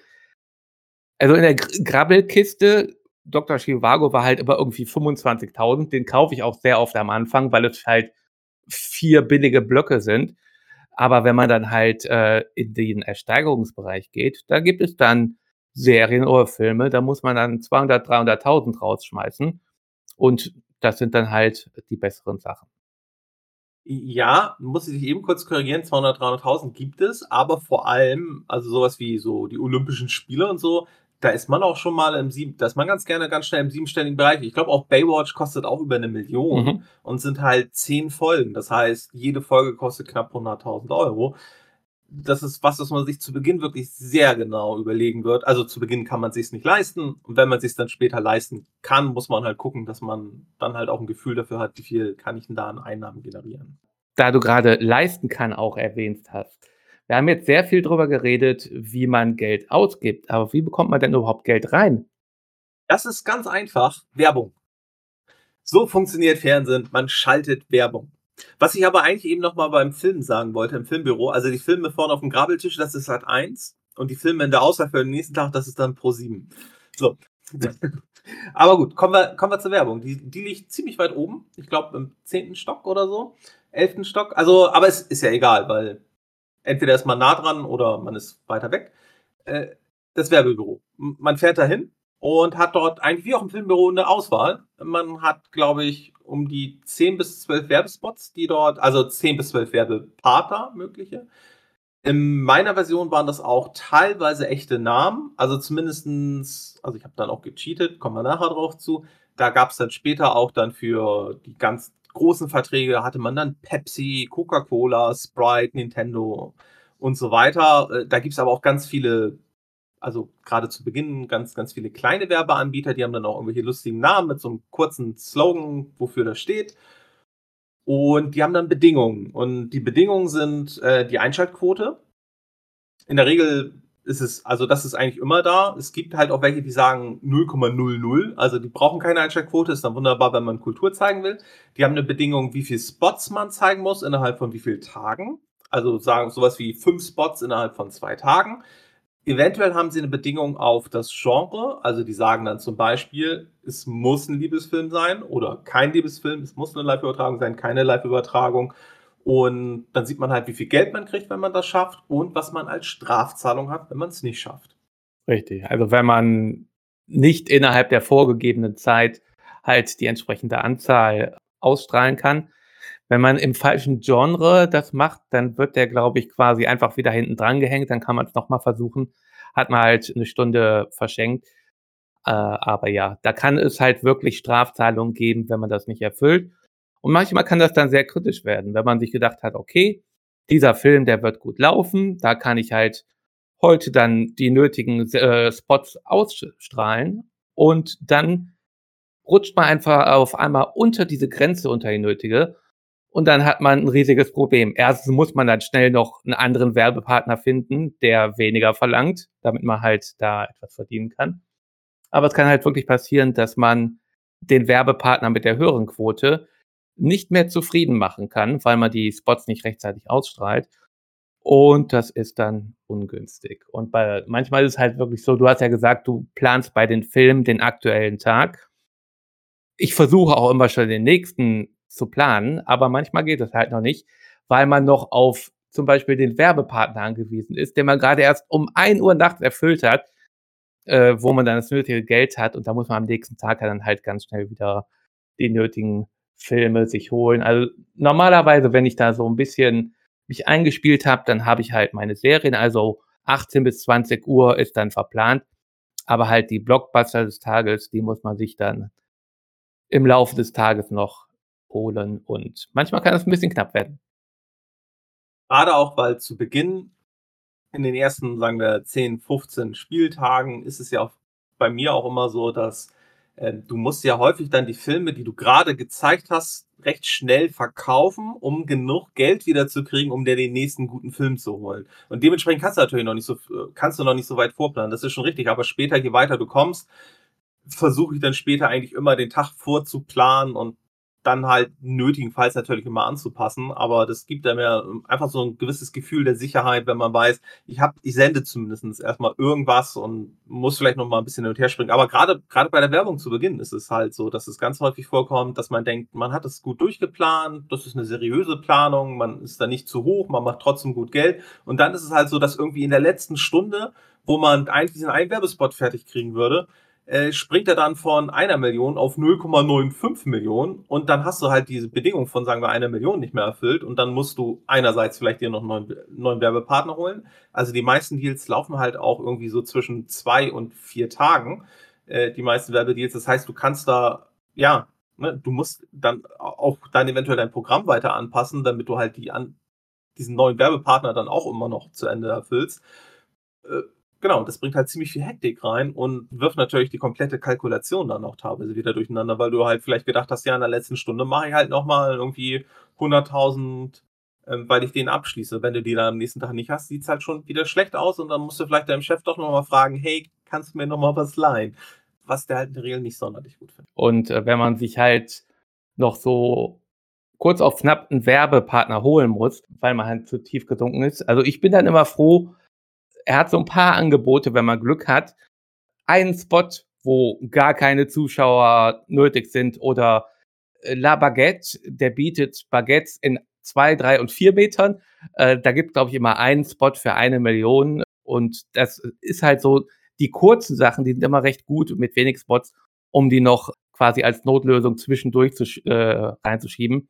Also in der Grabbelkiste, Dr. Chivago war halt immer irgendwie 25.000. Den kaufe ich auch sehr oft am Anfang, weil es halt vier billige Blöcke sind. Aber wenn man dann halt äh, in den Ersteigerungsbereich geht, da gibt es dann Serien oder Filme, da muss man dann 200, 300.000 rausschmeißen. Und das sind dann halt die besseren Sachen. Ja, muss ich eben kurz korrigieren, 200, 300.000 gibt es, aber vor allem, also sowas wie so die Olympischen Spiele und so, da ist man auch schon mal im sieben, da ist man ganz gerne ganz schnell im siebenstelligen Bereich. Ich glaube auch Baywatch kostet auch über eine Million mhm. und sind halt zehn Folgen. Das heißt, jede Folge kostet knapp 100.000 Euro das ist was, was man sich zu Beginn wirklich sehr genau überlegen wird. Also zu Beginn kann man sich nicht leisten und wenn man sich dann später leisten kann, muss man halt gucken, dass man dann halt auch ein Gefühl dafür hat, wie viel kann ich denn da an Einnahmen generieren. Da du gerade leisten kann auch erwähnt hast. Wir haben jetzt sehr viel darüber geredet, wie man Geld ausgibt, aber wie bekommt man denn überhaupt Geld rein? Das ist ganz einfach. Werbung. So funktioniert Fernsehen. Man schaltet Werbung. Was ich aber eigentlich eben noch mal beim Film sagen wollte, im Filmbüro, also die Filme vorne auf dem Grabbeltisch, das ist halt eins und die Filme in der Auswahl für den nächsten Tag, das ist dann pro sieben. So. *laughs* aber gut, kommen wir, kommen wir zur Werbung. Die, die liegt ziemlich weit oben. Ich glaube im zehnten Stock oder so. Elften Stock. Also, aber es ist ja egal, weil entweder ist man nah dran oder man ist weiter weg. Äh, das Werbebüro. Man fährt dahin und hat dort eigentlich wie auch im Filmbüro eine Auswahl. Man hat, glaube ich, um die 10 bis 12 Werbespots, die dort, also 10 bis 12 Werbepartner mögliche. In meiner Version waren das auch teilweise echte Namen, also zumindestens, also ich habe dann auch gecheatet, kommen wir nachher drauf zu. Da gab es dann später auch dann für die ganz großen Verträge, hatte man dann Pepsi, Coca-Cola, Sprite, Nintendo und so weiter. Äh, da gibt es aber auch ganz viele also gerade zu Beginn ganz, ganz viele kleine Werbeanbieter, die haben dann auch irgendwelche lustigen Namen mit so einem kurzen Slogan, wofür das steht. Und die haben dann Bedingungen. Und die Bedingungen sind äh, die Einschaltquote. In der Regel ist es, also das ist eigentlich immer da. Es gibt halt auch welche, die sagen 0,00. Also die brauchen keine Einschaltquote. Ist dann wunderbar, wenn man Kultur zeigen will. Die haben eine Bedingung, wie viel Spots man zeigen muss, innerhalb von wie vielen Tagen. Also sagen sowas wie fünf Spots innerhalb von zwei Tagen. Eventuell haben sie eine Bedingung auf das Genre, also die sagen dann zum Beispiel, es muss ein Liebesfilm sein oder kein Liebesfilm, es muss eine Live-Übertragung sein, keine Live-Übertragung. Und dann sieht man halt, wie viel Geld man kriegt, wenn man das schafft und was man als Strafzahlung hat, wenn man es nicht schafft. Richtig. Also wenn man nicht innerhalb der vorgegebenen Zeit halt die entsprechende Anzahl ausstrahlen kann. Wenn man im falschen Genre das macht, dann wird der, glaube ich, quasi einfach wieder hinten dran gehängt. Dann kann man es nochmal versuchen. Hat man halt eine Stunde verschenkt. Äh, aber ja, da kann es halt wirklich Strafzahlungen geben, wenn man das nicht erfüllt. Und manchmal kann das dann sehr kritisch werden, wenn man sich gedacht hat, okay, dieser Film, der wird gut laufen, da kann ich halt heute dann die nötigen äh, Spots ausstrahlen und dann rutscht man einfach auf einmal unter diese Grenze unter die nötige und dann hat man ein riesiges Problem. Erstens muss man dann schnell noch einen anderen Werbepartner finden, der weniger verlangt, damit man halt da etwas verdienen kann. Aber es kann halt wirklich passieren, dass man den Werbepartner mit der höheren Quote nicht mehr zufrieden machen kann, weil man die Spots nicht rechtzeitig ausstrahlt. Und das ist dann ungünstig. Und bei, manchmal ist es halt wirklich so, du hast ja gesagt, du planst bei den Filmen den aktuellen Tag. Ich versuche auch immer schon den nächsten zu planen, aber manchmal geht das halt noch nicht, weil man noch auf zum Beispiel den Werbepartner angewiesen ist, den man gerade erst um ein Uhr nachts erfüllt hat, äh, wo man dann das nötige Geld hat und da muss man am nächsten Tag dann halt ganz schnell wieder die nötigen Filme sich holen. Also normalerweise, wenn ich da so ein bisschen mich eingespielt habe, dann habe ich halt meine Serien, also 18 bis 20 Uhr ist dann verplant, aber halt die Blockbuster des Tages, die muss man sich dann im Laufe des Tages noch holen und manchmal kann es ein bisschen knapp werden. Gerade auch, weil zu Beginn in den ersten, sagen wir, 10, 15 Spieltagen ist es ja auch bei mir auch immer so, dass äh, du musst ja häufig dann die Filme, die du gerade gezeigt hast, recht schnell verkaufen, um genug Geld wieder zu kriegen, um dir den nächsten guten Film zu holen. Und dementsprechend kannst du natürlich noch nicht so, kannst du noch nicht so weit vorplanen. Das ist schon richtig. Aber später, je weiter du kommst, versuche ich dann später eigentlich immer den Tag vorzuplanen und dann halt nötigenfalls natürlich immer anzupassen, aber das gibt einem ja einfach so ein gewisses Gefühl der Sicherheit, wenn man weiß, ich habe, ich sende zumindest erstmal irgendwas und muss vielleicht noch mal ein bisschen hin und her springen. Aber gerade gerade bei der Werbung zu Beginn ist es halt so, dass es ganz häufig vorkommt, dass man denkt, man hat es gut durchgeplant, das ist eine seriöse Planung, man ist da nicht zu hoch, man macht trotzdem gut Geld und dann ist es halt so, dass irgendwie in der letzten Stunde, wo man eigentlich diesen einen Werbespot fertig kriegen würde, äh, springt er dann von einer Million auf 0,95 Millionen und dann hast du halt diese Bedingung von, sagen wir, einer Million nicht mehr erfüllt und dann musst du einerseits vielleicht dir noch einen neuen, neuen Werbepartner holen. Also die meisten Deals laufen halt auch irgendwie so zwischen zwei und vier Tagen, äh, die meisten Werbedeals. Das heißt, du kannst da, ja, ne, du musst dann auch dann eventuell dein Programm weiter anpassen, damit du halt die an, diesen neuen Werbepartner dann auch immer noch zu Ende erfüllst. Äh, genau, das bringt halt ziemlich viel Hektik rein und wirft natürlich die komplette Kalkulation dann auch teilweise wieder durcheinander, weil du halt vielleicht gedacht hast, ja, in der letzten Stunde mache ich halt nochmal irgendwie 100.000, ähm, weil ich den abschließe. Wenn du die dann am nächsten Tag nicht hast, sieht es halt schon wieder schlecht aus und dann musst du vielleicht deinem Chef doch nochmal fragen, hey, kannst du mir nochmal was leihen? Was der halt in der Regel nicht sonderlich gut findet. Und äh, wenn man sich halt noch so kurz auf knapp einen Werbepartner holen muss, weil man halt zu tief gesunken ist. Also ich bin dann immer froh, er hat so ein paar Angebote, wenn man Glück hat. Einen Spot, wo gar keine Zuschauer nötig sind oder äh, La Baguette, der bietet Baguettes in zwei, drei und vier Metern. Äh, da gibt, glaube ich, immer einen Spot für eine Million. Und das ist halt so, die kurzen Sachen, die sind immer recht gut mit wenig Spots, um die noch quasi als Notlösung zwischendurch zu, äh, reinzuschieben,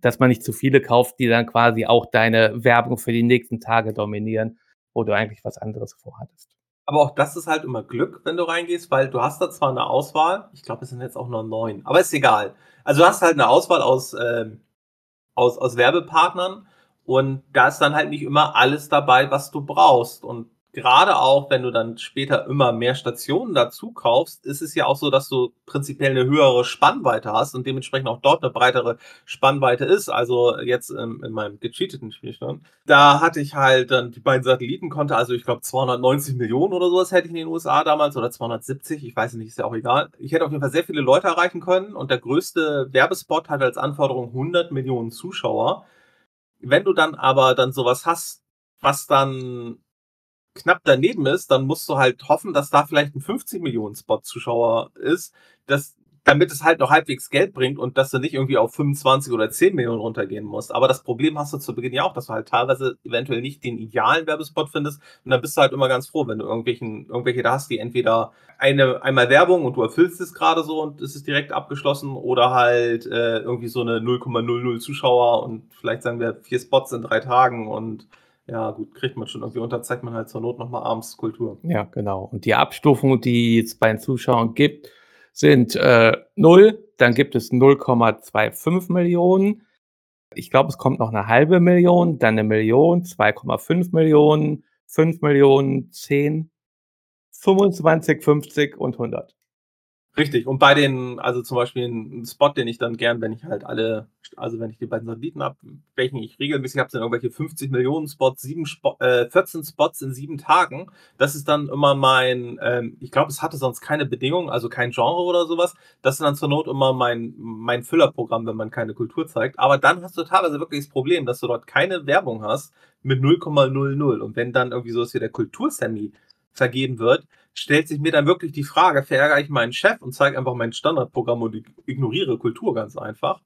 dass man nicht zu viele kauft, die dann quasi auch deine Werbung für die nächsten Tage dominieren wo du eigentlich was anderes vorhattest. Aber auch das ist halt immer Glück, wenn du reingehst, weil du hast da zwar eine Auswahl, ich glaube, es sind jetzt auch nur neun, aber ist egal. Also du hast halt eine Auswahl aus, äh, aus, aus Werbepartnern und da ist dann halt nicht immer alles dabei, was du brauchst. Und gerade auch, wenn du dann später immer mehr Stationen dazu kaufst, ist es ja auch so, dass du prinzipiell eine höhere Spannweite hast und dementsprechend auch dort eine breitere Spannweite ist. Also jetzt ähm, in meinem gecheateten Spielstand, da hatte ich halt dann die beiden Satelliten konnte, also ich glaube 290 Millionen oder sowas hätte ich in den USA damals oder 270, ich weiß nicht, ist ja auch egal. Ich hätte auf jeden Fall sehr viele Leute erreichen können und der größte Werbespot hatte als Anforderung 100 Millionen Zuschauer. Wenn du dann aber dann sowas hast, was dann knapp daneben ist, dann musst du halt hoffen, dass da vielleicht ein 50 Millionen Spot-Zuschauer ist, dass, damit es halt noch halbwegs Geld bringt und dass du nicht irgendwie auf 25 oder 10 Millionen runtergehen musst. Aber das Problem hast du zu Beginn ja auch, dass du halt teilweise eventuell nicht den idealen Werbespot findest und dann bist du halt immer ganz froh, wenn du irgendwelchen, irgendwelche da hast, die entweder eine, einmal Werbung und du erfüllst es gerade so und es ist direkt abgeschlossen oder halt äh, irgendwie so eine 0,00 Zuschauer und vielleicht sagen wir vier Spots in drei Tagen und ja, gut, kriegt man schon irgendwie unter, zeigt man halt zur Not nochmal abends Kultur. Ja, genau. Und die Abstufungen, die es bei den Zuschauern gibt, sind äh, 0, dann gibt es 0,25 Millionen. Ich glaube, es kommt noch eine halbe Million, dann eine Million, 2,5 Millionen, 5 Millionen, 10, 25, 50 und 100. Richtig. Und bei den, also zum Beispiel ein Spot, den ich dann gern, wenn ich halt alle, also wenn ich die beiden Satelliten habe, welchen ich regelmäßig habe, sind irgendwelche 50 Millionen Spots, sieben Spo äh, 14 Spots in sieben Tagen. Das ist dann immer mein, ähm, ich glaube, es hatte sonst keine Bedingungen, also kein Genre oder sowas. Das ist dann zur Not immer mein, mein Füllerprogramm, wenn man keine Kultur zeigt. Aber dann hast du teilweise wirklich das Problem, dass du dort keine Werbung hast mit 0,00. Und wenn dann irgendwie sowas wie der Kultursemi vergeben wird, stellt sich mir dann wirklich die Frage, verärgere ich meinen Chef und zeige einfach mein Standardprogramm und ignoriere Kultur ganz einfach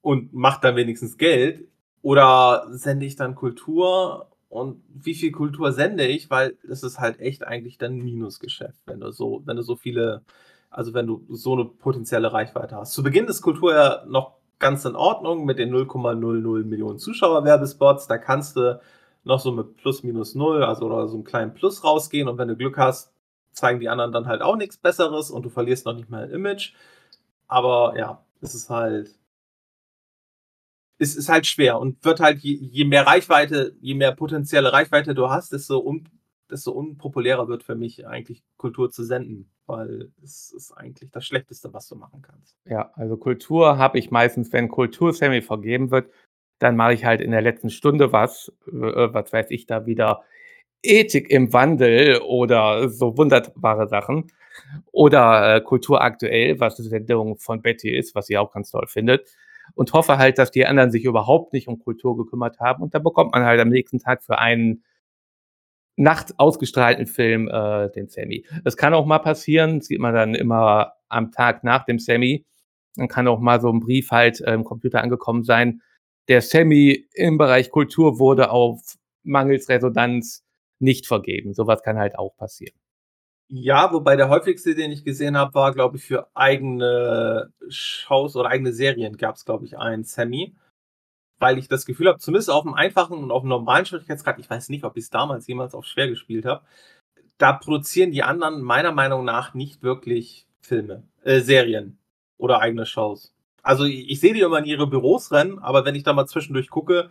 und mache dann wenigstens Geld? Oder sende ich dann Kultur? Und wie viel Kultur sende ich, weil es ist halt echt eigentlich dann Minusgeschäft, wenn du so, wenn du so viele, also wenn du so eine potenzielle Reichweite hast. Zu Beginn ist Kultur ja noch ganz in Ordnung mit den 0,00 Millionen Zuschauer-Werbespots, da kannst du noch so mit plus minus null, also oder so einem kleinen Plus rausgehen und wenn du Glück hast, zeigen die anderen dann halt auch nichts Besseres und du verlierst noch nicht mal ein Image. Aber ja, es ist halt. Es ist halt schwer und wird halt, je, je mehr Reichweite, je mehr potenzielle Reichweite du hast, desto, un, desto unpopulärer wird für mich eigentlich Kultur zu senden, weil es ist eigentlich das Schlechteste, was du machen kannst. Ja, also Kultur habe ich meistens, wenn Kultur-Semi vergeben wird, dann mache ich halt in der letzten Stunde was, äh, was weiß ich da wieder, Ethik im Wandel oder so wunderbare Sachen. Oder äh, Kultur aktuell, was die Sendung von Betty ist, was sie auch ganz toll findet. Und hoffe halt, dass die anderen sich überhaupt nicht um Kultur gekümmert haben. Und dann bekommt man halt am nächsten Tag für einen nachts ausgestrahlten Film äh, den Sammy. Es kann auch mal passieren, sieht man dann immer am Tag nach dem Sammy. Dann kann auch mal so ein Brief halt äh, im Computer angekommen sein, der Semi im Bereich Kultur wurde auf mangels Resonanz nicht vergeben. Sowas kann halt auch passieren. Ja, wobei der häufigste, den ich gesehen habe, war, glaube ich, für eigene Shows oder eigene Serien gab es, glaube ich, einen Semi. Weil ich das Gefühl habe, zumindest auf dem einfachen und auf dem normalen Schwierigkeitsgrad, ich weiß nicht, ob ich es damals jemals auf schwer gespielt habe, da produzieren die anderen meiner Meinung nach nicht wirklich Filme, äh, Serien oder eigene Shows. Also ich, ich sehe die immer in ihre Büros rennen, aber wenn ich da mal zwischendurch gucke,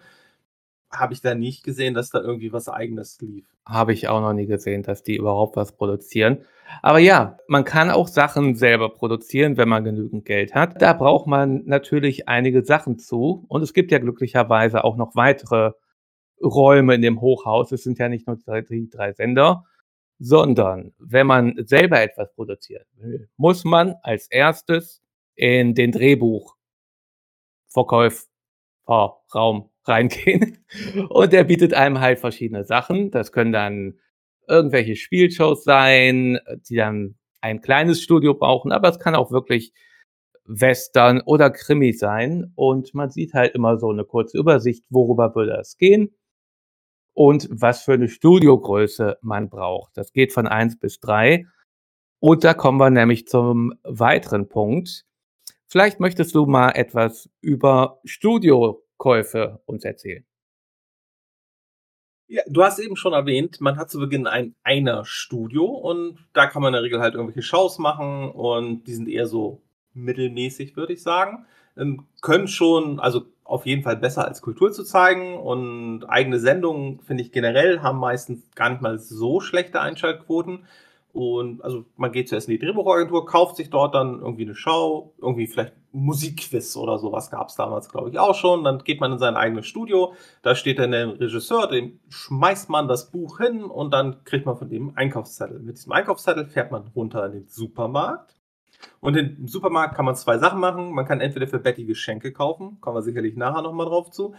habe ich da nicht gesehen, dass da irgendwie was eigenes lief. Habe ich auch noch nie gesehen, dass die überhaupt was produzieren. Aber ja, man kann auch Sachen selber produzieren, wenn man genügend Geld hat. Da braucht man natürlich einige Sachen zu. Und es gibt ja glücklicherweise auch noch weitere Räume in dem Hochhaus. Es sind ja nicht nur die drei Sender, sondern wenn man selber etwas produzieren will, muss man als erstes in den Drehbuchverkauf-Raum reingehen. *laughs* Und der bietet einem halt verschiedene Sachen. Das können dann irgendwelche Spielshows sein, die dann ein kleines Studio brauchen, aber es kann auch wirklich Western oder Krimi sein. Und man sieht halt immer so eine kurze Übersicht, worüber würde es gehen und was für eine Studiogröße man braucht. Das geht von eins bis drei. Und da kommen wir nämlich zum weiteren Punkt. Vielleicht möchtest du mal etwas über Studiokäufe uns erzählen. Ja, du hast eben schon erwähnt, man hat zu Beginn ein einer Studio und da kann man in der Regel halt irgendwelche Shows machen und die sind eher so mittelmäßig, würde ich sagen. Ähm, können schon, also auf jeden Fall besser als Kultur zu zeigen und eigene Sendungen, finde ich generell, haben meistens gar nicht mal so schlechte Einschaltquoten. Und also man geht zuerst in die Drehbuchagentur, kauft sich dort dann irgendwie eine Show, irgendwie vielleicht Musikquiz oder sowas gab es damals, glaube ich, auch schon. Dann geht man in sein eigenes Studio, da steht dann der Regisseur, dem schmeißt man das Buch hin und dann kriegt man von dem einen Einkaufszettel. Mit diesem Einkaufszettel fährt man runter in den Supermarkt. Und im Supermarkt kann man zwei Sachen machen. Man kann entweder für Betty Geschenke kaufen, kommen wir sicherlich nachher nochmal drauf zu,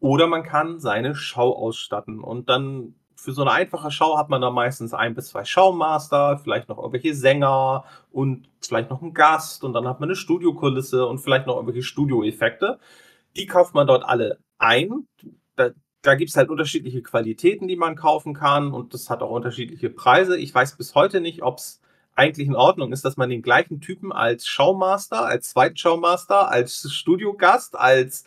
oder man kann seine Schau ausstatten. Und dann für so eine einfache Show hat man da meistens ein bis zwei Showmaster, vielleicht noch irgendwelche Sänger und vielleicht noch einen Gast und dann hat man eine Studiokulisse und vielleicht noch irgendwelche Studioeffekte. Die kauft man dort alle ein. Da, da gibt es halt unterschiedliche Qualitäten, die man kaufen kann und das hat auch unterschiedliche Preise. Ich weiß bis heute nicht, ob es eigentlich in Ordnung ist, dass man den gleichen Typen als Showmaster, als Zweitshowmaster, als Studiogast, als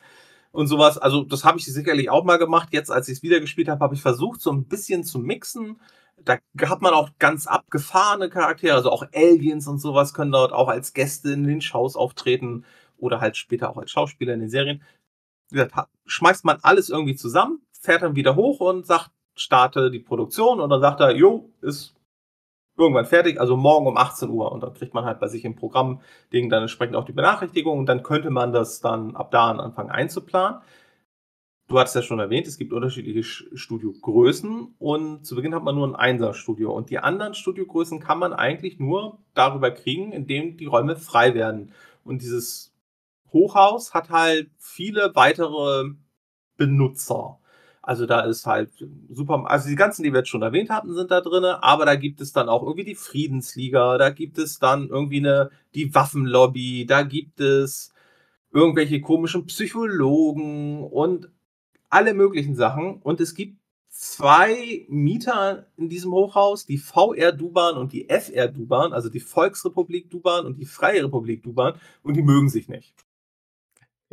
und sowas. Also das habe ich sicherlich auch mal gemacht. Jetzt, als ich es wieder gespielt habe, habe ich versucht, so ein bisschen zu mixen. Da hat man auch ganz abgefahrene Charaktere, also auch Aliens und sowas können dort auch als Gäste in den Shows auftreten oder halt später auch als Schauspieler in den Serien. Wie gesagt, schmeißt man alles irgendwie zusammen, fährt dann wieder hoch und sagt, starte die Produktion und dann sagt er, jo, ist irgendwann fertig, also morgen um 18 Uhr. Und dann kriegt man halt bei sich im Programm Ding dann entsprechend auch die Benachrichtigung und dann könnte man das dann ab da anfangen einzuplanen. Du hattest ja schon erwähnt, es gibt unterschiedliche Studiogrößen und zu Beginn hat man nur ein Einser-Studio und die anderen Studiogrößen kann man eigentlich nur darüber kriegen, indem die Räume frei werden. Und dieses Hochhaus hat halt viele weitere Benutzer. Also da ist halt super, also die ganzen, die wir jetzt schon erwähnt hatten, sind da drin, aber da gibt es dann auch irgendwie die Friedensliga, da gibt es dann irgendwie eine, die Waffenlobby, da gibt es irgendwelche komischen Psychologen und alle möglichen Sachen. Und es gibt zwei Mieter in diesem Hochhaus, die VR Duban und die FR Duban, also die Volksrepublik Duban und die Freie Republik Duban, und die mögen sich nicht.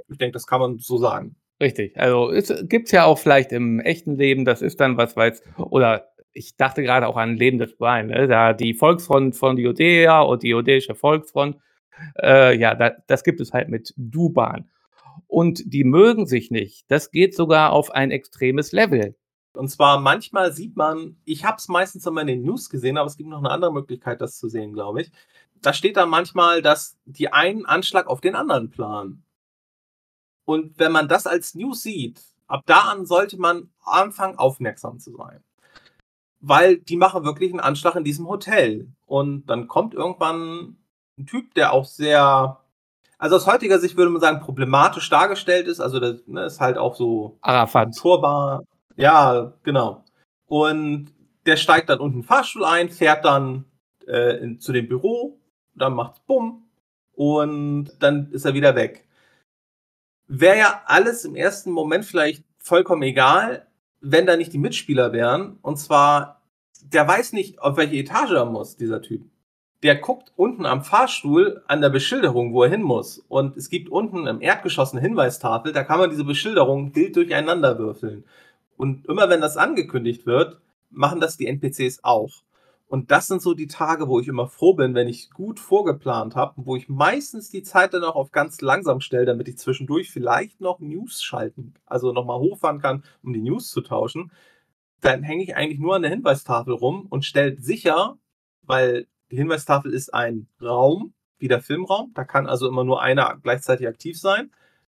Ich denke, das kann man so sagen. Richtig. Also es gibt's ja auch vielleicht im echten Leben, das ist dann was weiß oder ich dachte gerade auch an Leben des Brian, ne? da die Volksfront von Judäa und die jüdische Volksfront, äh, ja, da, das gibt es halt mit Duban. Und die mögen sich nicht. Das geht sogar auf ein extremes Level. Und zwar manchmal sieht man, ich habe es meistens immer in den News gesehen, aber es gibt noch eine andere Möglichkeit, das zu sehen, glaube ich. Da steht dann manchmal, dass die einen Anschlag auf den anderen planen. Und wenn man das als News sieht, ab da an sollte man anfangen, aufmerksam zu sein. Weil die machen wirklich einen Anschlag in diesem Hotel. Und dann kommt irgendwann ein Typ, der auch sehr, also aus heutiger Sicht würde man sagen, problematisch dargestellt ist. Also das ne, ist halt auch so Arafat. Turbar. Ja, genau. Und der steigt dann unten Fahrstuhl ein, fährt dann äh, in, zu dem Büro, dann macht's bumm und dann ist er wieder weg wäre ja alles im ersten Moment vielleicht vollkommen egal, wenn da nicht die Mitspieler wären. Und zwar, der weiß nicht, auf welche Etage er muss, dieser Typ. Der guckt unten am Fahrstuhl an der Beschilderung, wo er hin muss. Und es gibt unten im Erdgeschoss eine Hinweistafel, da kann man diese Beschilderung wild durcheinander würfeln. Und immer wenn das angekündigt wird, machen das die NPCs auch. Und das sind so die Tage, wo ich immer froh bin, wenn ich gut vorgeplant habe, wo ich meistens die Zeit dann auch auf ganz langsam stelle, damit ich zwischendurch vielleicht noch News schalten, also nochmal hochfahren kann, um die News zu tauschen. Dann hänge ich eigentlich nur an der Hinweistafel rum und stelle sicher, weil die Hinweistafel ist ein Raum, wie der Filmraum, da kann also immer nur einer gleichzeitig aktiv sein.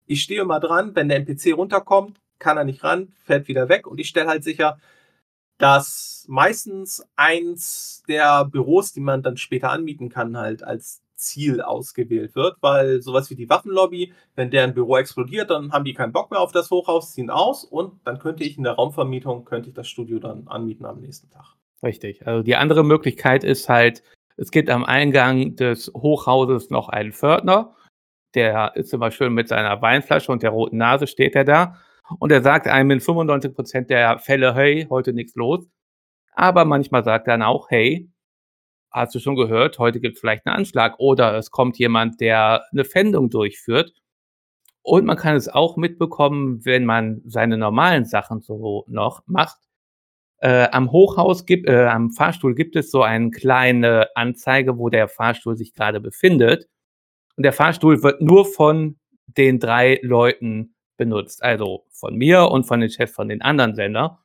Ich stehe immer dran, wenn der NPC runterkommt, kann er nicht ran, fährt wieder weg und ich stelle halt sicher, dass meistens eins der Büros, die man dann später anmieten kann, halt als Ziel ausgewählt wird, weil sowas wie die Waffenlobby, wenn deren Büro explodiert, dann haben die keinen Bock mehr auf das Hochhaus, ziehen aus und dann könnte ich in der Raumvermietung, könnte ich das Studio dann anmieten am nächsten Tag. Richtig. Also die andere Möglichkeit ist halt, es gibt am Eingang des Hochhauses noch einen Pförtner, der ist immer schön mit seiner Weinflasche und der roten Nase steht er da und er sagt einem in 95 Prozent der Fälle, hey, heute nichts los. Aber manchmal sagt er dann auch, hey, hast du schon gehört, heute gibt es vielleicht einen Anschlag oder es kommt jemand, der eine Fendung durchführt. Und man kann es auch mitbekommen, wenn man seine normalen Sachen so noch macht. Äh, am Hochhaus gibt, äh, am Fahrstuhl gibt es so eine kleine Anzeige, wo der Fahrstuhl sich gerade befindet. Und der Fahrstuhl wird nur von den drei Leuten benutzt. Also von mir und von den Chefs von den anderen Sender.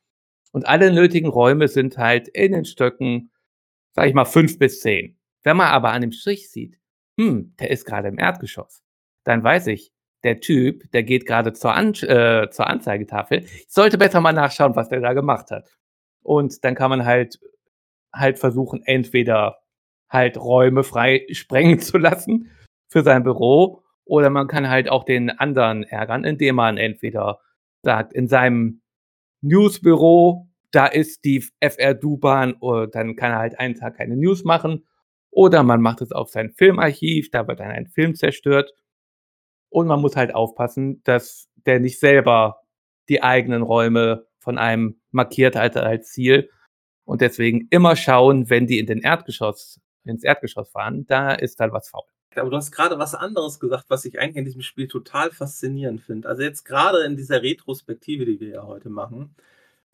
Und alle nötigen Räume sind halt in den Stöcken, sag ich mal, fünf bis zehn. Wenn man aber an dem Strich sieht, hm, der ist gerade im Erdgeschoss, dann weiß ich, der Typ, der geht gerade zur, An äh, zur Anzeigetafel. Ich sollte besser mal nachschauen, was der da gemacht hat. Und dann kann man halt halt versuchen, entweder halt Räume frei sprengen *laughs* zu lassen für sein Büro oder man kann halt auch den anderen ärgern, indem man entweder sagt, in seinem Newsbüro, da ist die FR-Du-Bahn, dann kann er halt einen Tag keine News machen. Oder man macht es auf sein Filmarchiv, da wird dann ein Film zerstört. Und man muss halt aufpassen, dass der nicht selber die eigenen Räume von einem markiert hat als Ziel. Und deswegen immer schauen, wenn die in den Erdgeschoss, ins Erdgeschoss fahren, da ist dann was faul. Aber du hast gerade was anderes gesagt, was ich eigentlich in diesem Spiel total faszinierend finde. Also jetzt gerade in dieser Retrospektive, die wir ja heute machen,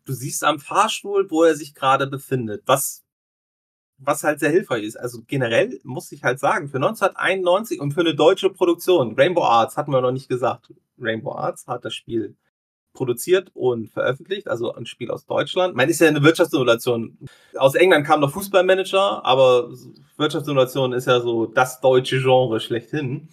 du siehst am Fahrstuhl, wo er sich gerade befindet, was, was halt sehr hilfreich ist. Also generell muss ich halt sagen, für 1991 und für eine deutsche Produktion, Rainbow Arts hatten wir noch nicht gesagt, Rainbow Arts hat das Spiel produziert und veröffentlicht, also ein Spiel aus Deutschland. Man ist ja eine Wirtschaftssimulation. Aus England kam noch Fußballmanager, aber Wirtschaftssimulation ist ja so das deutsche Genre schlechthin.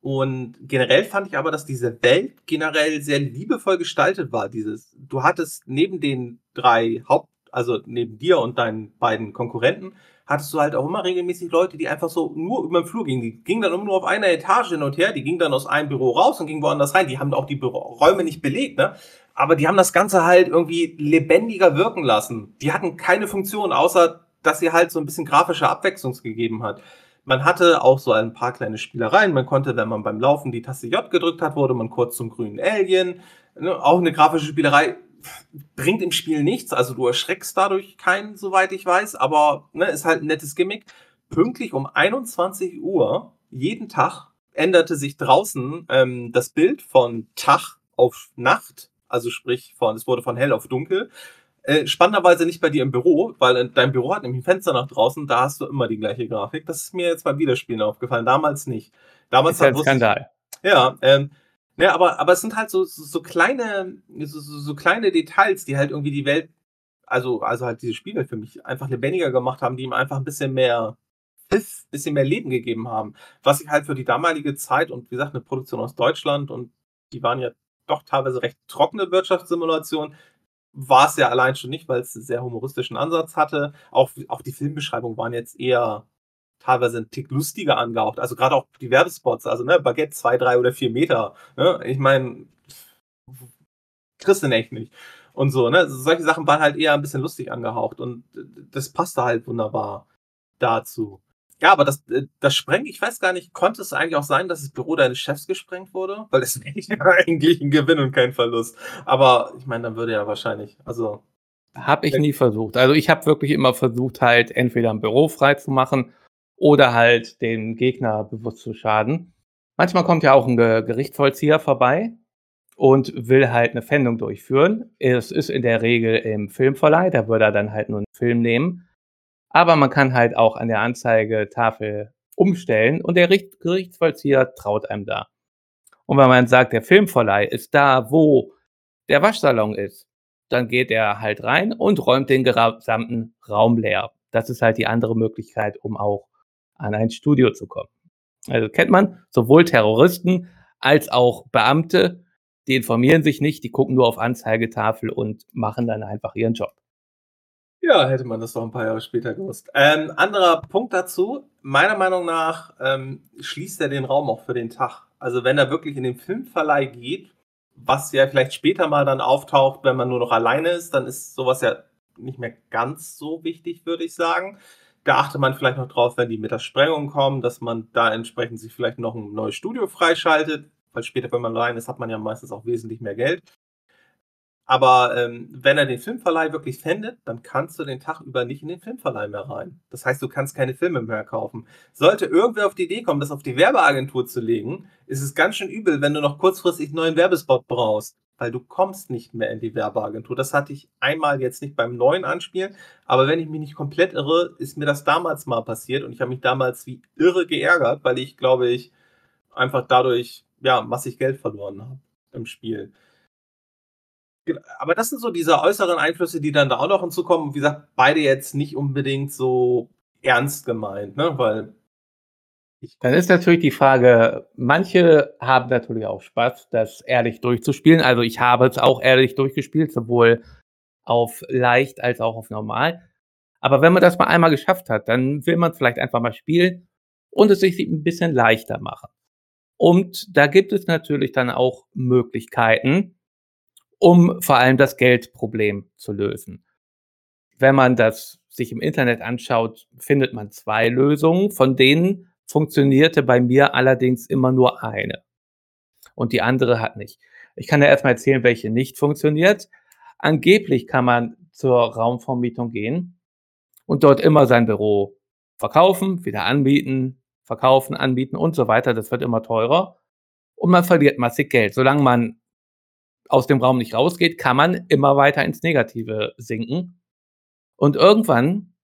Und generell fand ich aber, dass diese Welt generell sehr liebevoll gestaltet war. Dieses, du hattest neben den drei Haupt, also neben dir und deinen beiden Konkurrenten, hattest du halt auch immer regelmäßig Leute, die einfach so nur über den Flur gingen. Die gingen dann nur auf einer Etage hin und her, die gingen dann aus einem Büro raus und gingen woanders rein. Die haben auch die Büro Räume nicht belegt, ne? Aber die haben das Ganze halt irgendwie lebendiger wirken lassen. Die hatten keine Funktion, außer dass sie halt so ein bisschen grafische Abwechslung gegeben hat. Man hatte auch so ein paar kleine Spielereien. Man konnte, wenn man beim Laufen die Taste J gedrückt hat, wurde man kurz zum grünen Alien. Ne? Auch eine grafische Spielerei bringt im Spiel nichts. Also du erschreckst dadurch keinen, soweit ich weiß, aber ne, ist halt ein nettes Gimmick. Pünktlich um 21 Uhr jeden Tag änderte sich draußen ähm, das Bild von Tag auf Nacht, also sprich von es wurde von hell auf dunkel. Äh, spannenderweise nicht bei dir im Büro, weil dein Büro hat nämlich ein Fenster nach draußen, da hast du immer die gleiche Grafik. Das ist mir jetzt beim Wiederspielen aufgefallen, damals nicht. Damals ist ein Skandal. Ja, ähm, ja, aber, aber es sind halt so, so, so kleine, so, so kleine Details, die halt irgendwie die Welt, also, also halt diese Spiele für mich einfach lebendiger gemacht haben, die ihm einfach ein bisschen mehr Pfiff, bisschen mehr Leben gegeben haben. Was ich halt für die damalige Zeit und wie gesagt, eine Produktion aus Deutschland und die waren ja doch teilweise recht trockene Wirtschaftssimulationen, war es ja allein schon nicht, weil es einen sehr humoristischen Ansatz hatte. Auch, auch die Filmbeschreibungen waren jetzt eher teilweise ein Tick lustiger angehaucht. Also gerade auch die Werbespots, also ne, Baguette zwei, drei oder vier Meter. Ne? Ich meine, kriegst du echt nicht. Und so, ne? Solche Sachen waren halt eher ein bisschen lustig angehaucht und das passte halt wunderbar dazu. Ja, aber das, äh, das Sprengen, ich weiß gar nicht, konnte es eigentlich auch sein, dass das Büro deines Chefs gesprengt wurde? Weil das wäre *laughs* eigentlich ein Gewinn und kein Verlust. Aber ich meine, dann würde ja wahrscheinlich, also. Habe ich nie versucht. Also ich habe wirklich immer versucht, halt entweder ein Büro frei zu machen oder halt den Gegner bewusst zu schaden. Manchmal kommt ja auch ein Gerichtsvollzieher vorbei und will halt eine Fendung durchführen. Es ist in der Regel im Filmverleih, da würde er dann halt nur einen Film nehmen. Aber man kann halt auch an der Anzeigetafel umstellen und der Gerichtsvollzieher traut einem da. Und wenn man sagt, der Filmverleih ist da, wo der Waschsalon ist, dann geht er halt rein und räumt den gesamten Raum leer. Das ist halt die andere Möglichkeit, um auch an ein Studio zu kommen. Also kennt man sowohl Terroristen als auch Beamte, die informieren sich nicht, die gucken nur auf Anzeigetafel und machen dann einfach ihren Job. Ja, hätte man das noch ein paar Jahre später gewusst. Ähm, anderer Punkt dazu, meiner Meinung nach ähm, schließt er den Raum auch für den Tag. Also wenn er wirklich in den Filmverleih geht, was ja vielleicht später mal dann auftaucht, wenn man nur noch alleine ist, dann ist sowas ja nicht mehr ganz so wichtig, würde ich sagen. Da achte man vielleicht noch drauf, wenn die mit der Sprengung kommen, dass man da entsprechend sich vielleicht noch ein neues Studio freischaltet, weil später, wenn man rein ist, hat man ja meistens auch wesentlich mehr Geld. Aber ähm, wenn er den Filmverleih wirklich fändet, dann kannst du den Tag über nicht in den Filmverleih mehr rein. Das heißt, du kannst keine Filme mehr kaufen. Sollte irgendwer auf die Idee kommen, das auf die Werbeagentur zu legen, ist es ganz schön übel, wenn du noch kurzfristig einen neuen Werbespot brauchst weil du kommst nicht mehr in die Werbeagentur. Das hatte ich einmal jetzt nicht beim neuen Anspielen, aber wenn ich mich nicht komplett irre, ist mir das damals mal passiert und ich habe mich damals wie irre geärgert, weil ich glaube ich einfach dadurch ja massig Geld verloren habe. im Spiel. Aber das sind so diese äußeren Einflüsse, die dann da auch noch hinzukommen. Wie gesagt, beide jetzt nicht unbedingt so ernst gemeint, ne? Weil dann ist natürlich die Frage, manche haben natürlich auch Spaß, das ehrlich durchzuspielen. Also ich habe es auch ehrlich durchgespielt, sowohl auf leicht als auch auf normal. Aber wenn man das mal einmal geschafft hat, dann will man vielleicht einfach mal spielen und es sich ein bisschen leichter machen. Und da gibt es natürlich dann auch Möglichkeiten, um vor allem das Geldproblem zu lösen. Wenn man das sich im Internet anschaut, findet man zwei Lösungen, von denen funktionierte bei mir allerdings immer nur eine. Und die andere hat nicht. Ich kann ja erstmal erzählen, welche nicht funktioniert. Angeblich kann man zur Raumvermietung gehen und dort immer sein Büro verkaufen, wieder anbieten, verkaufen, anbieten und so weiter. Das wird immer teurer. Und man verliert massig Geld. Solange man aus dem Raum nicht rausgeht, kann man immer weiter ins Negative sinken. Und irgendwann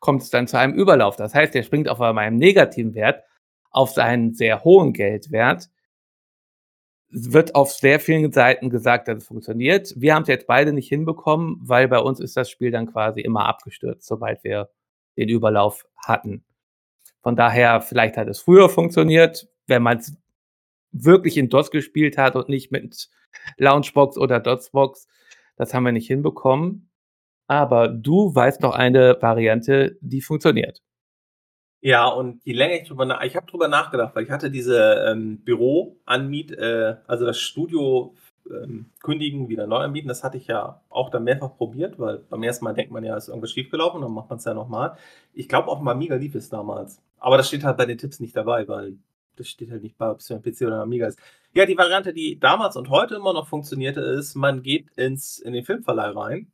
kommt es dann zu einem Überlauf. Das heißt, er springt auf einem negativen Wert auf seinen sehr hohen Geldwert. Es wird auf sehr vielen Seiten gesagt, dass es funktioniert. Wir haben es jetzt beide nicht hinbekommen, weil bei uns ist das Spiel dann quasi immer abgestürzt, sobald wir den Überlauf hatten. Von daher, vielleicht hat es früher funktioniert, wenn man es wirklich in DOS gespielt hat und nicht mit Launchbox oder DOSBox. Das haben wir nicht hinbekommen. Aber du weißt doch eine Variante, die funktioniert. Ja, und je länger ich drüber nach, ich habe drüber nachgedacht, weil ich hatte diese ähm, Büro-Anmiet, äh, also das Studio ähm, kündigen, wieder neu anbieten, das hatte ich ja auch dann mehrfach probiert, weil beim ersten Mal denkt man ja, ist irgendwas schiefgelaufen, dann macht man es ja nochmal. Ich glaube auch mal Amiga lief es damals. Aber das steht halt bei den Tipps nicht dabei, weil das steht halt nicht bei, ob es für ein PC oder ein Amiga ist. Ja, die Variante, die damals und heute immer noch funktionierte, ist, man geht ins, in den Filmverleih rein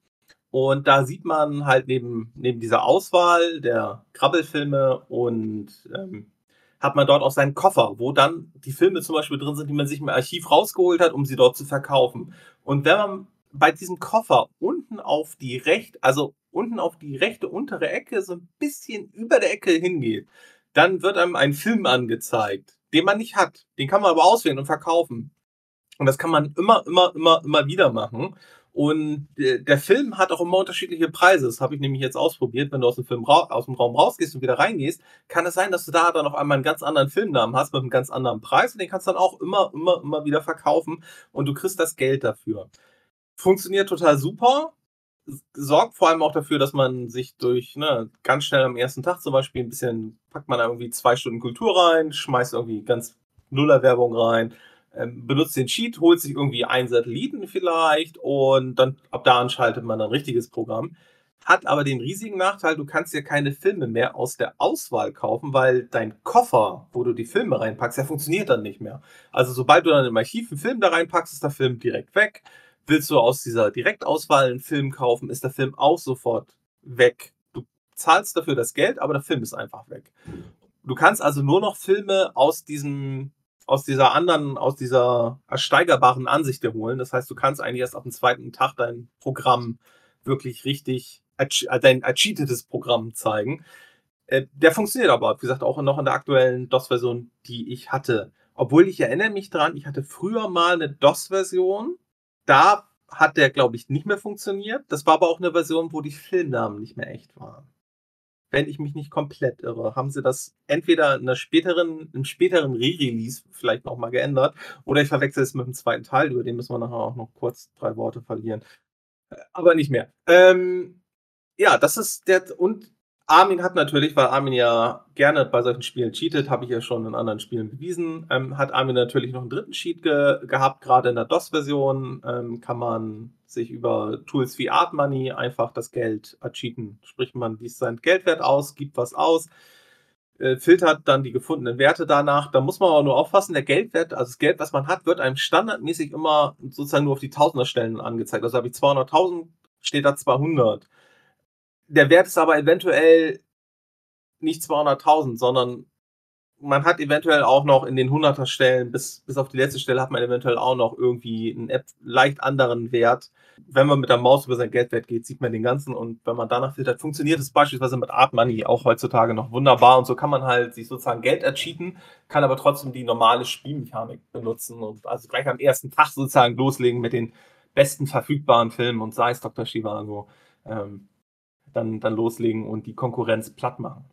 und da sieht man halt neben, neben dieser Auswahl der Krabbelfilme und ähm, hat man dort auch seinen Koffer, wo dann die Filme zum Beispiel drin sind, die man sich im Archiv rausgeholt hat, um sie dort zu verkaufen. Und wenn man bei diesem Koffer unten auf die rechte, also unten auf die rechte untere Ecke so ein bisschen über der Ecke hingeht, dann wird einem ein Film angezeigt, den man nicht hat. Den kann man aber auswählen und verkaufen. Und das kann man immer, immer, immer, immer wieder machen. Und der Film hat auch immer unterschiedliche Preise. Das habe ich nämlich jetzt ausprobiert. Wenn du aus dem Film aus dem Raum rausgehst und wieder reingehst, kann es sein, dass du da dann auf einmal einen ganz anderen Filmnamen hast mit einem ganz anderen Preis. Und den kannst du dann auch immer, immer, immer wieder verkaufen und du kriegst das Geld dafür. Funktioniert total super. Sorgt vor allem auch dafür, dass man sich durch ne, ganz schnell am ersten Tag zum Beispiel ein bisschen, packt man irgendwie zwei Stunden Kultur rein, schmeißt irgendwie ganz Nuller-Werbung rein, ähm, benutzt den Cheat, holt sich irgendwie einen Satelliten vielleicht und dann ab da anschaltet man ein richtiges Programm. Hat aber den riesigen Nachteil, du kannst ja keine Filme mehr aus der Auswahl kaufen, weil dein Koffer, wo du die Filme reinpackst, der funktioniert dann nicht mehr. Also sobald du dann im Archiv einen Film da reinpackst, ist der Film direkt weg. Willst du aus dieser Direktauswahl einen Film kaufen, ist der Film auch sofort weg. Du zahlst dafür das Geld, aber der Film ist einfach weg. Du kannst also nur noch Filme aus diesem aus dieser anderen, aus dieser ersteigerbaren Ansicht holen. Das heißt, du kannst eigentlich erst auf dem zweiten Tag dein Programm wirklich richtig, dein ercheatetes Programm zeigen. Äh, der funktioniert aber, wie gesagt, auch noch in der aktuellen DOS-Version, die ich hatte. Obwohl ich erinnere mich dran, ich hatte früher mal eine DOS-Version. Da hat der, glaube ich, nicht mehr funktioniert. Das war aber auch eine Version, wo die Filmnamen nicht mehr echt waren wenn ich mich nicht komplett irre, haben sie das entweder in einer späteren, im späteren Re-Release vielleicht nochmal geändert oder ich verwechsel es mit dem zweiten Teil, über den müssen wir nachher auch noch kurz drei Worte verlieren. Äh, aber nicht mehr. Ähm, ja, das ist der, und Armin hat natürlich, weil Armin ja gerne bei solchen Spielen cheatet, habe ich ja schon in anderen Spielen bewiesen, ähm, hat Armin natürlich noch einen dritten Cheat ge gehabt, gerade in der DOS-Version ähm, kann man sich über Tools wie ArtMoney einfach das Geld cheaten. Sprich, man liest seinen Geldwert aus, gibt was aus, äh, filtert dann die gefundenen Werte danach. Da muss man aber nur aufpassen, der Geldwert, also das Geld, was man hat, wird einem standardmäßig immer sozusagen nur auf die Tausenderstellen angezeigt. Also habe ich 200.000, steht da 200 der Wert ist aber eventuell nicht 200.000, sondern man hat eventuell auch noch in den 100er Stellen, bis, bis auf die letzte Stelle hat man eventuell auch noch irgendwie einen App leicht anderen Wert. Wenn man mit der Maus über sein Geldwert geht, sieht man den ganzen und wenn man danach filtert, funktioniert es beispielsweise mit Art Money auch heutzutage noch wunderbar und so kann man halt sich sozusagen Geld ercheaten, kann aber trotzdem die normale Spielmechanik benutzen und also gleich am ersten Tag sozusagen loslegen mit den besten verfügbaren Filmen und sei es Dr. Shivago, ähm, dann, dann loslegen und die Konkurrenz platt machen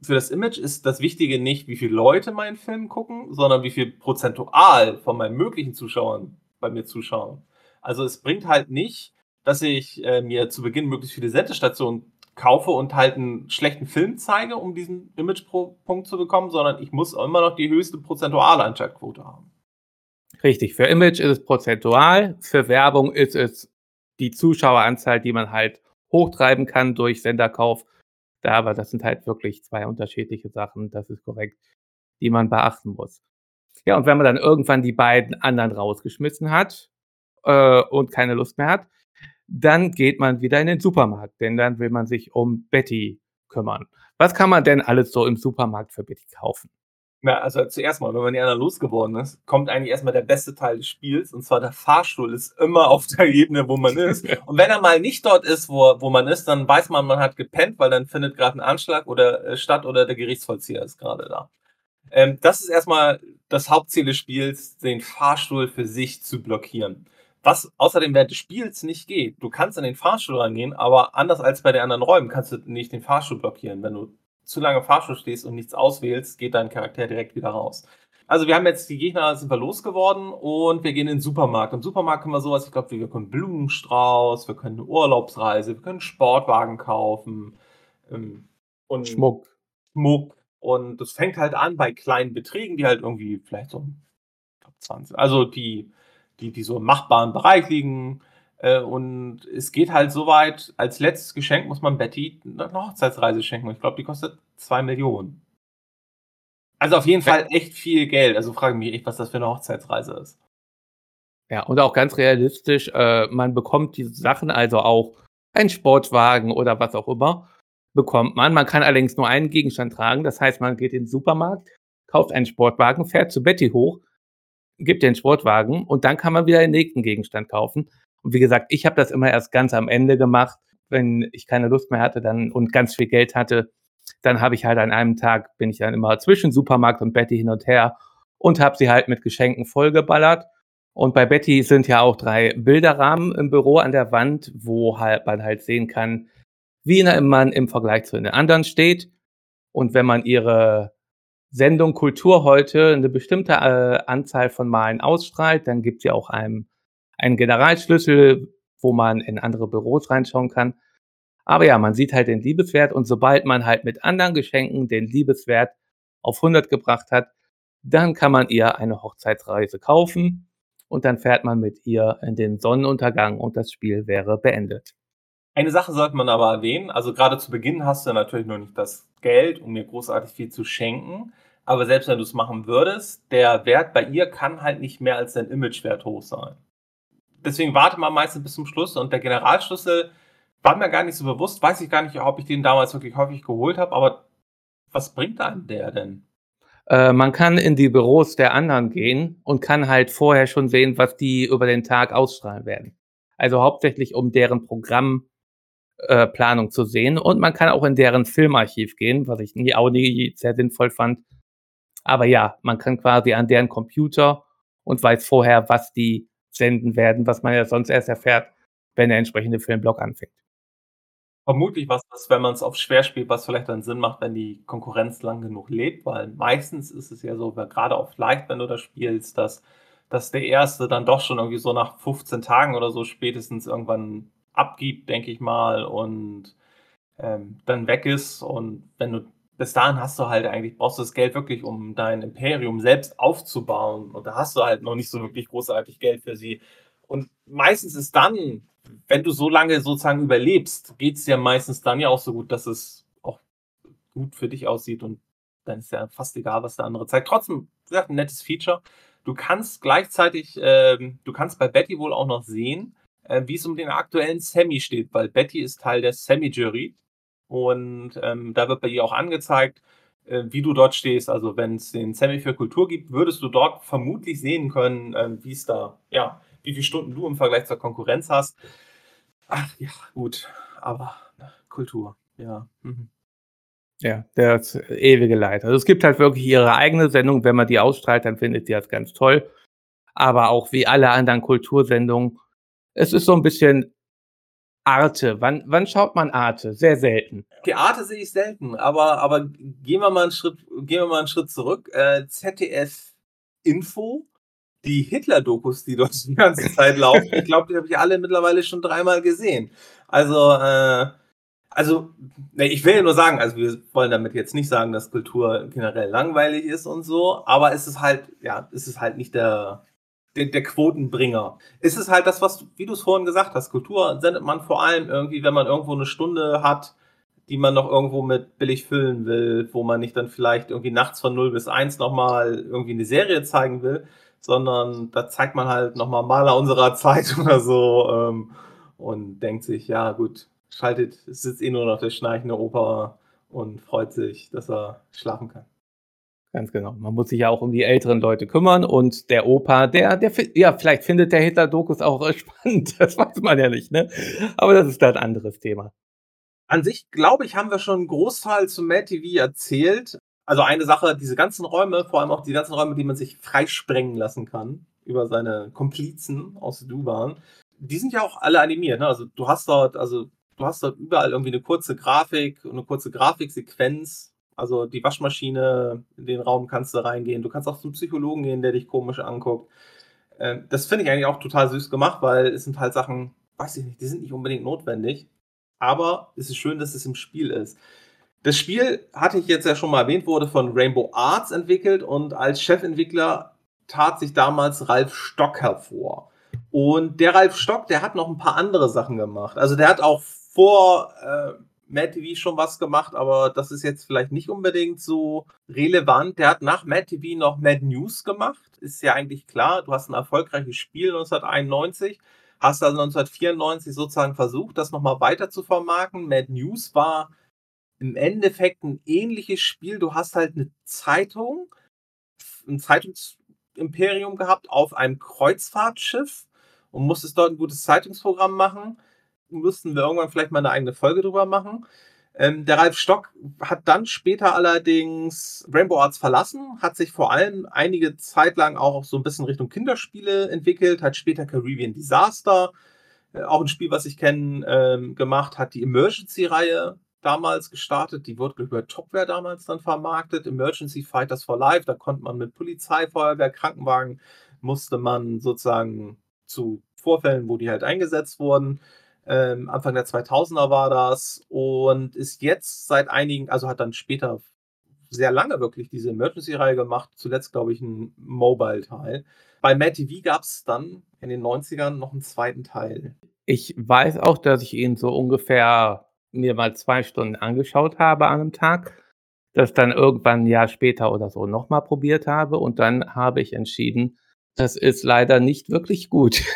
für das Image ist das Wichtige nicht, wie viele Leute meinen Film gucken, sondern wie viel prozentual von meinen möglichen Zuschauern bei mir zuschauen. Also es bringt halt nicht, dass ich äh, mir zu Beginn möglichst viele Sendestationen kaufe und halt einen schlechten Film zeige, um diesen Image-Punkt zu bekommen, sondern ich muss immer noch die höchste prozentuale Einschaltquote haben. Richtig, für Image ist es prozentual, für Werbung ist es die Zuschaueranzahl, die man halt hochtreiben kann durch Senderkauf da, aber das sind halt wirklich zwei unterschiedliche Sachen, das ist korrekt, die man beachten muss. Ja, und wenn man dann irgendwann die beiden anderen rausgeschmissen hat äh, und keine Lust mehr hat, dann geht man wieder in den Supermarkt, denn dann will man sich um Betty kümmern. Was kann man denn alles so im Supermarkt für Betty kaufen? Na, also zuerst mal, wenn man die anderen losgeworden ist, kommt eigentlich erstmal der beste Teil des Spiels, und zwar der Fahrstuhl ist immer auf der Ebene, wo man ist. *laughs* Und wenn er mal nicht dort ist, wo, wo man ist, dann weiß man, man hat gepennt, weil dann findet gerade ein Anschlag oder äh, statt oder der Gerichtsvollzieher ist gerade da. Ähm, das ist erstmal das Hauptziel des Spiels, den Fahrstuhl für sich zu blockieren. Was außerdem während des Spiels nicht geht. Du kannst an den Fahrstuhl rangehen, aber anders als bei den anderen Räumen kannst du nicht den Fahrstuhl blockieren. Wenn du zu lange Fahrstuhl stehst und nichts auswählst, geht dein Charakter direkt wieder raus. Also wir haben jetzt die Gegner sind wir losgeworden und wir gehen in den Supermarkt. Im Supermarkt können wir sowas, ich glaube, wir können Blumenstrauß, wir können eine Urlaubsreise, wir können Sportwagen kaufen ähm, und Schmuck. Schmuck. Und das fängt halt an bei kleinen Beträgen, die halt irgendwie vielleicht so 20, also die, die, die so im machbaren Bereich liegen. Äh, und es geht halt so weit, als letztes Geschenk muss man Betty eine Hochzeitsreise schenken. Ich glaube, die kostet zwei Millionen. Also auf jeden ja. Fall echt viel Geld. Also frage mich echt, was das für eine Hochzeitsreise ist. Ja, und auch ganz realistisch, äh, man bekommt diese Sachen, also auch ein Sportwagen oder was auch immer, bekommt man. Man kann allerdings nur einen Gegenstand tragen. Das heißt, man geht in den Supermarkt, kauft einen Sportwagen, fährt zu Betty hoch, gibt den Sportwagen und dann kann man wieder den nächsten Gegenstand kaufen. Und wie gesagt, ich habe das immer erst ganz am Ende gemacht, wenn ich keine Lust mehr hatte dann und ganz viel Geld hatte. Dann habe ich halt an einem Tag, bin ich dann immer zwischen Supermarkt und Betty hin und her und habe sie halt mit Geschenken vollgeballert. Und bei Betty sind ja auch drei Bilderrahmen im Büro an der Wand, wo halt man halt sehen kann, wie man im Vergleich zu den anderen steht. Und wenn man ihre Sendung Kultur heute eine bestimmte äh, Anzahl von Malen ausstrahlt, dann gibt sie auch einem einen Generalschlüssel, wo man in andere Büros reinschauen kann. Aber ja, man sieht halt den Liebeswert und sobald man halt mit anderen Geschenken den Liebeswert auf 100 gebracht hat, dann kann man ihr eine Hochzeitsreise kaufen und dann fährt man mit ihr in den Sonnenuntergang und das Spiel wäre beendet. Eine Sache sollte man aber erwähnen, also gerade zu Beginn hast du natürlich noch nicht das Geld, um mir großartig viel zu schenken, aber selbst wenn du es machen würdest, der Wert bei ihr kann halt nicht mehr als dein Imagewert hoch sein deswegen warte man meistens bis zum Schluss und der Generalschlüssel war mir gar nicht so bewusst, weiß ich gar nicht, ob ich den damals wirklich häufig geholt habe, aber was bringt einem der denn? Äh, man kann in die Büros der anderen gehen und kann halt vorher schon sehen, was die über den Tag ausstrahlen werden. Also hauptsächlich um deren Programmplanung äh, zu sehen und man kann auch in deren Filmarchiv gehen, was ich nie auch nie sehr sinnvoll fand. Aber ja, man kann quasi an deren Computer und weiß vorher, was die senden werden, was man ja sonst erst erfährt, wenn der entsprechende Filmblock anfängt. Vermutlich was, was wenn man es auf schwer spielt, was vielleicht dann Sinn macht, wenn die Konkurrenz lang genug lebt, weil meistens ist es ja so, gerade auf leicht, wenn du das spielst, dass, dass der erste dann doch schon irgendwie so nach 15 Tagen oder so spätestens irgendwann abgibt, denke ich mal, und ähm, dann weg ist. Und wenn du bis dahin hast du halt eigentlich, brauchst du das Geld wirklich, um dein Imperium selbst aufzubauen. Und da hast du halt noch nicht so wirklich großartig Geld für sie. Und meistens ist dann, wenn du so lange sozusagen überlebst, geht es ja meistens dann ja auch so gut, dass es auch gut für dich aussieht und dann ist ja fast egal, was der andere zeigt. Trotzdem, wie gesagt, ein nettes Feature. Du kannst gleichzeitig, äh, du kannst bei Betty wohl auch noch sehen, äh, wie es um den aktuellen Sammy steht, weil Betty ist Teil der Sammy-Jury und ähm, da wird bei ihr auch angezeigt, äh, wie du dort stehst. Also wenn es den Semi für Kultur gibt, würdest du dort vermutlich sehen können, äh, wie es da, ja, wie viele Stunden du im Vergleich zur Konkurrenz hast. Ach ja, gut, aber Kultur, ja. Mhm. Ja, das ewige Leid. Also es gibt halt wirklich ihre eigene Sendung. Wenn man die ausstrahlt, dann findet sie das ganz toll. Aber auch wie alle anderen Kultursendungen, es ist so ein bisschen Arte. Wann, wann schaut man Arte? Sehr selten. Okay, Arte sehe ich selten, aber, aber gehen wir mal einen Schritt, gehen wir mal einen Schritt zurück. Äh, ZDF Info, die Hitler-Dokus, die dort die ganze *laughs* Zeit laufen, ich glaube, die habe ich alle mittlerweile schon dreimal gesehen. Also, äh, also, ne, ich will ja nur sagen, also wir wollen damit jetzt nicht sagen, dass Kultur generell langweilig ist und so, aber es ist halt, ja, es ist halt nicht der, der, der Quotenbringer. Es ist halt das, was, wie du es vorhin gesagt hast, Kultur sendet man vor allem irgendwie, wenn man irgendwo eine Stunde hat, die man noch irgendwo mit billig füllen will, wo man nicht dann vielleicht irgendwie nachts von 0 bis 1 nochmal irgendwie eine Serie zeigen will, sondern da zeigt man halt nochmal Maler unserer Zeit *laughs* oder so ähm, und denkt sich, ja gut, schaltet, sitzt eh nur noch der schnarchende Opa und freut sich, dass er schlafen kann. Ganz genau. Man muss sich ja auch um die älteren Leute kümmern und der Opa, der, der, ja, vielleicht findet der Hitler-Dokus auch *laughs* spannend. Das weiß man ja nicht, ne? Aber das ist da ein anderes Thema. An sich, glaube ich, haben wir schon einen Großteil zu Mad TV erzählt. Also eine Sache, diese ganzen Räume, vor allem auch die ganzen Räume, die man sich freisprengen lassen kann über seine Komplizen aus Duban, die sind ja auch alle animiert. Ne? Also du hast dort, also du hast dort überall irgendwie eine kurze Grafik, eine kurze Grafiksequenz. Also die Waschmaschine, in den Raum kannst du reingehen. Du kannst auch zum Psychologen gehen, der dich komisch anguckt. Ähm, das finde ich eigentlich auch total süß gemacht, weil es sind halt Sachen, weiß ich nicht, die sind nicht unbedingt notwendig. Aber es ist schön, dass es im Spiel ist. Das Spiel, hatte ich jetzt ja schon mal erwähnt, wurde von Rainbow Arts entwickelt und als Chefentwickler tat sich damals Ralf Stock hervor. Und der Ralf Stock, der hat noch ein paar andere Sachen gemacht. Also der hat auch vor äh, Mad TV schon was gemacht, aber das ist jetzt vielleicht nicht unbedingt so relevant. Der hat nach Mad TV noch Mad News gemacht. Ist ja eigentlich klar, du hast ein erfolgreiches Spiel 1991, hast also 1994 sozusagen versucht, das nochmal weiter zu vermarkten. Mad News war im Endeffekt ein ähnliches Spiel. Du hast halt eine Zeitung, ein Zeitungsimperium gehabt auf einem Kreuzfahrtschiff und musstest dort ein gutes Zeitungsprogramm machen müssten wir irgendwann vielleicht mal eine eigene Folge drüber machen. Ähm, der Ralf Stock hat dann später allerdings Rainbow Arts verlassen, hat sich vor allem einige Zeit lang auch so ein bisschen Richtung Kinderspiele entwickelt, hat später Caribbean Disaster, äh, auch ein Spiel, was ich kenne, ähm, gemacht, hat die Emergency-Reihe damals gestartet, die wurde über Topware damals dann vermarktet, Emergency Fighters for Life, da konnte man mit Polizei, Feuerwehr, Krankenwagen, musste man sozusagen zu Vorfällen, wo die halt eingesetzt wurden, ähm, Anfang der 2000er war das und ist jetzt seit einigen, also hat dann später sehr lange wirklich diese Emergency-Reihe gemacht. Zuletzt, glaube ich, ein Mobile-Teil. Bei Mad TV gab es dann in den 90ern noch einen zweiten Teil. Ich weiß auch, dass ich ihn so ungefähr mir mal zwei Stunden angeschaut habe an einem Tag, das dann irgendwann ein Jahr später oder so nochmal probiert habe und dann habe ich entschieden, das ist leider nicht wirklich gut. *laughs*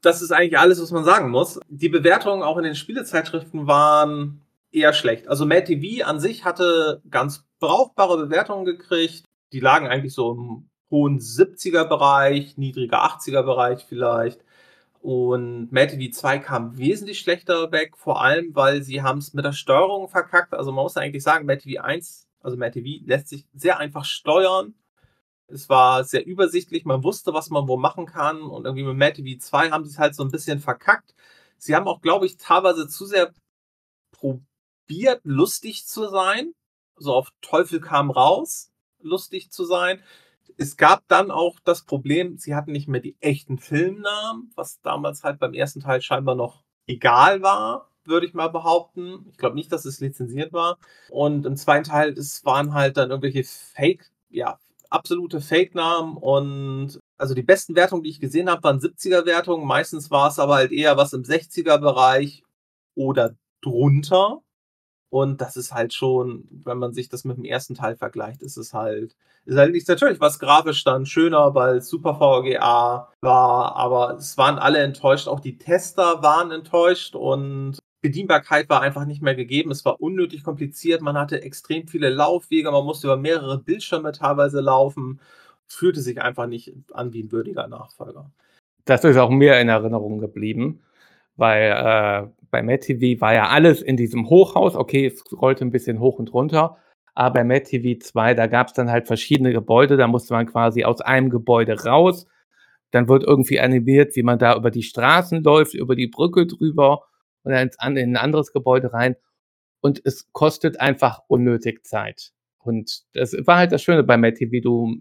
das ist eigentlich alles, was man sagen muss. Die Bewertungen auch in den Spielezeitschriften waren eher schlecht. Also Mad TV an sich hatte ganz brauchbare Bewertungen gekriegt. Die lagen eigentlich so im hohen 70er-Bereich, niedriger 80er-Bereich vielleicht. Und Mad TV 2 kam wesentlich schlechter weg, vor allem, weil sie haben es mit der Steuerung verkackt. Also man muss eigentlich sagen, Mad TV 1, also Mad TV, lässt sich sehr einfach steuern. Es war sehr übersichtlich, man wusste, was man wo machen kann und irgendwie mit Mad TV 2 haben sie es halt so ein bisschen verkackt. Sie haben auch, glaube ich, teilweise zu sehr probiert, lustig zu sein. So auf Teufel kam raus, lustig zu sein. Es gab dann auch das Problem, sie hatten nicht mehr die echten Filmnamen, was damals halt beim ersten Teil scheinbar noch egal war, würde ich mal behaupten. Ich glaube nicht, dass es lizenziert war. Und im zweiten Teil, es waren halt dann irgendwelche Fake, ja, absolute Fake-Namen und also die besten Wertungen, die ich gesehen habe, waren 70er-Wertungen. Meistens war es aber halt eher was im 60er-Bereich oder drunter. Und das ist halt schon, wenn man sich das mit dem ersten Teil vergleicht, ist es halt, ist halt nicht natürlich was grafisch dann schöner, weil es Super VGA war, aber es waren alle enttäuscht, auch die Tester waren enttäuscht und Bedienbarkeit war einfach nicht mehr gegeben. Es war unnötig kompliziert. Man hatte extrem viele Laufwege. Man musste über mehrere Bildschirme teilweise laufen. Fühlte sich einfach nicht an wie ein würdiger Nachfolger. Das ist auch mir in Erinnerung geblieben, weil äh, bei MadTV war ja alles in diesem Hochhaus. Okay, es rollte ein bisschen hoch und runter. Aber bei MadTV 2, da gab es dann halt verschiedene Gebäude. Da musste man quasi aus einem Gebäude raus. Dann wird irgendwie animiert, wie man da über die Straßen läuft, über die Brücke drüber und dann in ein anderes Gebäude rein. Und es kostet einfach unnötig Zeit. Und das war halt das Schöne bei MadTV. Du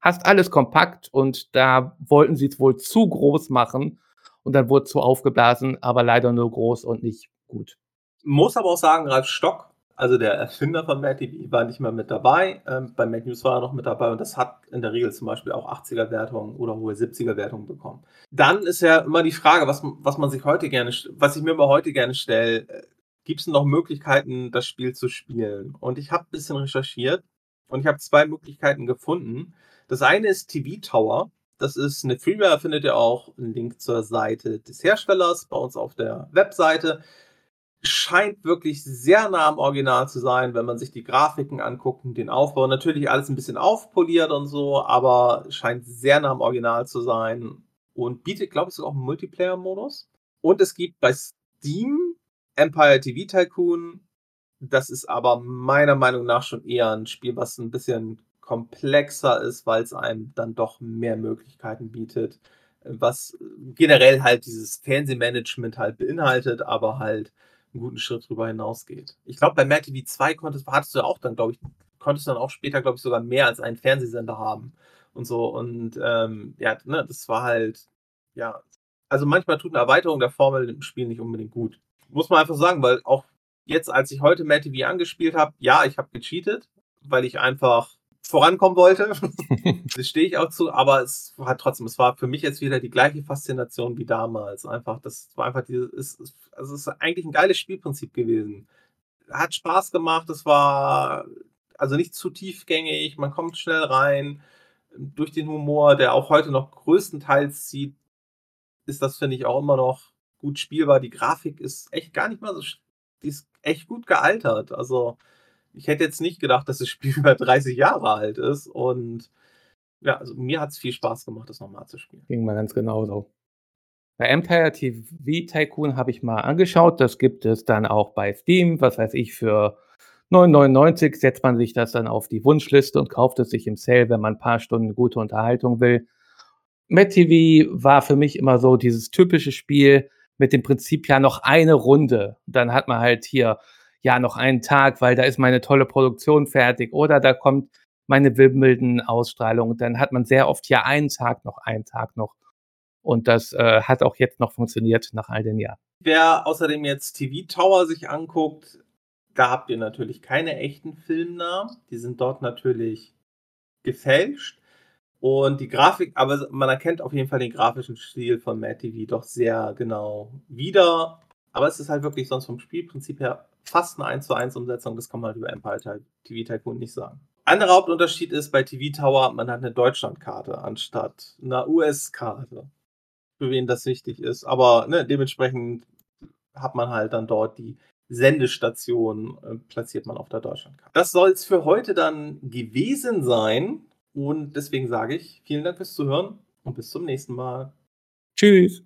hast alles kompakt und da wollten sie es wohl zu groß machen und dann wurde es zu aufgeblasen, aber leider nur groß und nicht gut. Muss aber auch sagen, Ralf Stock, also der Erfinder von MadTV, war nicht mehr mit dabei. Ähm, bei Mad News war er noch mit dabei und das hat in der Regel zum Beispiel auch 80er-Wertungen oder hohe 70er-Wertungen bekommen. Dann ist ja immer die Frage, was, was man sich heute gerne, was ich mir immer heute gerne stelle, äh, gibt es noch Möglichkeiten, das Spiel zu spielen? Und ich habe ein bisschen recherchiert und ich habe zwei Möglichkeiten gefunden. Das eine ist TV Tower. Das ist eine Freeware, findet ihr auch einen Link zur Seite des Herstellers bei uns auf der Webseite. Scheint wirklich sehr nah am Original zu sein, wenn man sich die Grafiken anguckt und den Aufbau. Natürlich alles ein bisschen aufpoliert und so, aber scheint sehr nah am Original zu sein und bietet, glaube ich, sogar auch einen Multiplayer-Modus. Und es gibt bei Steam Empire TV Tycoon. Das ist aber meiner Meinung nach schon eher ein Spiel, was ein bisschen komplexer ist, weil es einem dann doch mehr Möglichkeiten bietet, was generell halt dieses Fernsehmanagement halt beinhaltet, aber halt einen guten Schritt drüber hinausgeht. Ich glaube, bei Mad TV 2 konntest, hattest du auch dann, glaube ich, konntest du dann auch später, glaube ich, sogar mehr als einen Fernsehsender haben und so. Und ähm, ja, ne, das war halt, ja, also manchmal tut eine Erweiterung der Formel im Spiel nicht unbedingt gut. Muss man einfach sagen, weil auch jetzt, als ich heute Mad TV angespielt habe, ja, ich habe gecheatet, weil ich einfach vorankommen wollte. *laughs* das stehe ich auch zu, aber es war trotzdem, es war für mich jetzt wieder die gleiche Faszination wie damals. Einfach, das war einfach dieses, also es ist eigentlich ein geiles Spielprinzip gewesen. Hat Spaß gemacht, es war also nicht zu tiefgängig, man kommt schnell rein. Durch den Humor, der auch heute noch größtenteils zieht, ist das, finde ich, auch immer noch gut spielbar. Die Grafik ist echt gar nicht mal so, die ist echt gut gealtert. Also, ich hätte jetzt nicht gedacht, dass das Spiel über 30 Jahre alt ist. Und ja, also mir hat es viel Spaß gemacht, das nochmal zu spielen. Ging mal ganz genauso. Bei Empire TV Tycoon habe ich mal angeschaut. Das gibt es dann auch bei Steam. Was weiß ich, für 9,99 setzt man sich das dann auf die Wunschliste und kauft es sich im Sale, wenn man ein paar Stunden gute Unterhaltung will. Met TV war für mich immer so dieses typische Spiel mit dem Prinzip ja noch eine Runde. Dann hat man halt hier ja, noch einen Tag, weil da ist meine tolle Produktion fertig oder da kommt meine Wimbledon-Ausstrahlung. Dann hat man sehr oft ja einen Tag noch, einen Tag noch. Und das äh, hat auch jetzt noch funktioniert nach all den Jahren. Wer außerdem jetzt TV Tower sich anguckt, da habt ihr natürlich keine echten Filmnamen. Die sind dort natürlich gefälscht. Und die Grafik, aber man erkennt auf jeden Fall den grafischen Stil von Mad TV doch sehr genau wieder. Aber es ist halt wirklich sonst vom Spielprinzip her fast eine 1 zu 1 Umsetzung, das kann man halt über Empire TV Tycoon nicht sagen. Anderer Hauptunterschied ist bei TV Tower, man hat eine Deutschlandkarte anstatt einer US-Karte. Für wen das wichtig ist. Aber ne, dementsprechend hat man halt dann dort die Sendestation, äh, platziert man auf der Deutschlandkarte. Das soll es für heute dann gewesen sein. Und deswegen sage ich vielen Dank fürs Zuhören und bis zum nächsten Mal. Tschüss.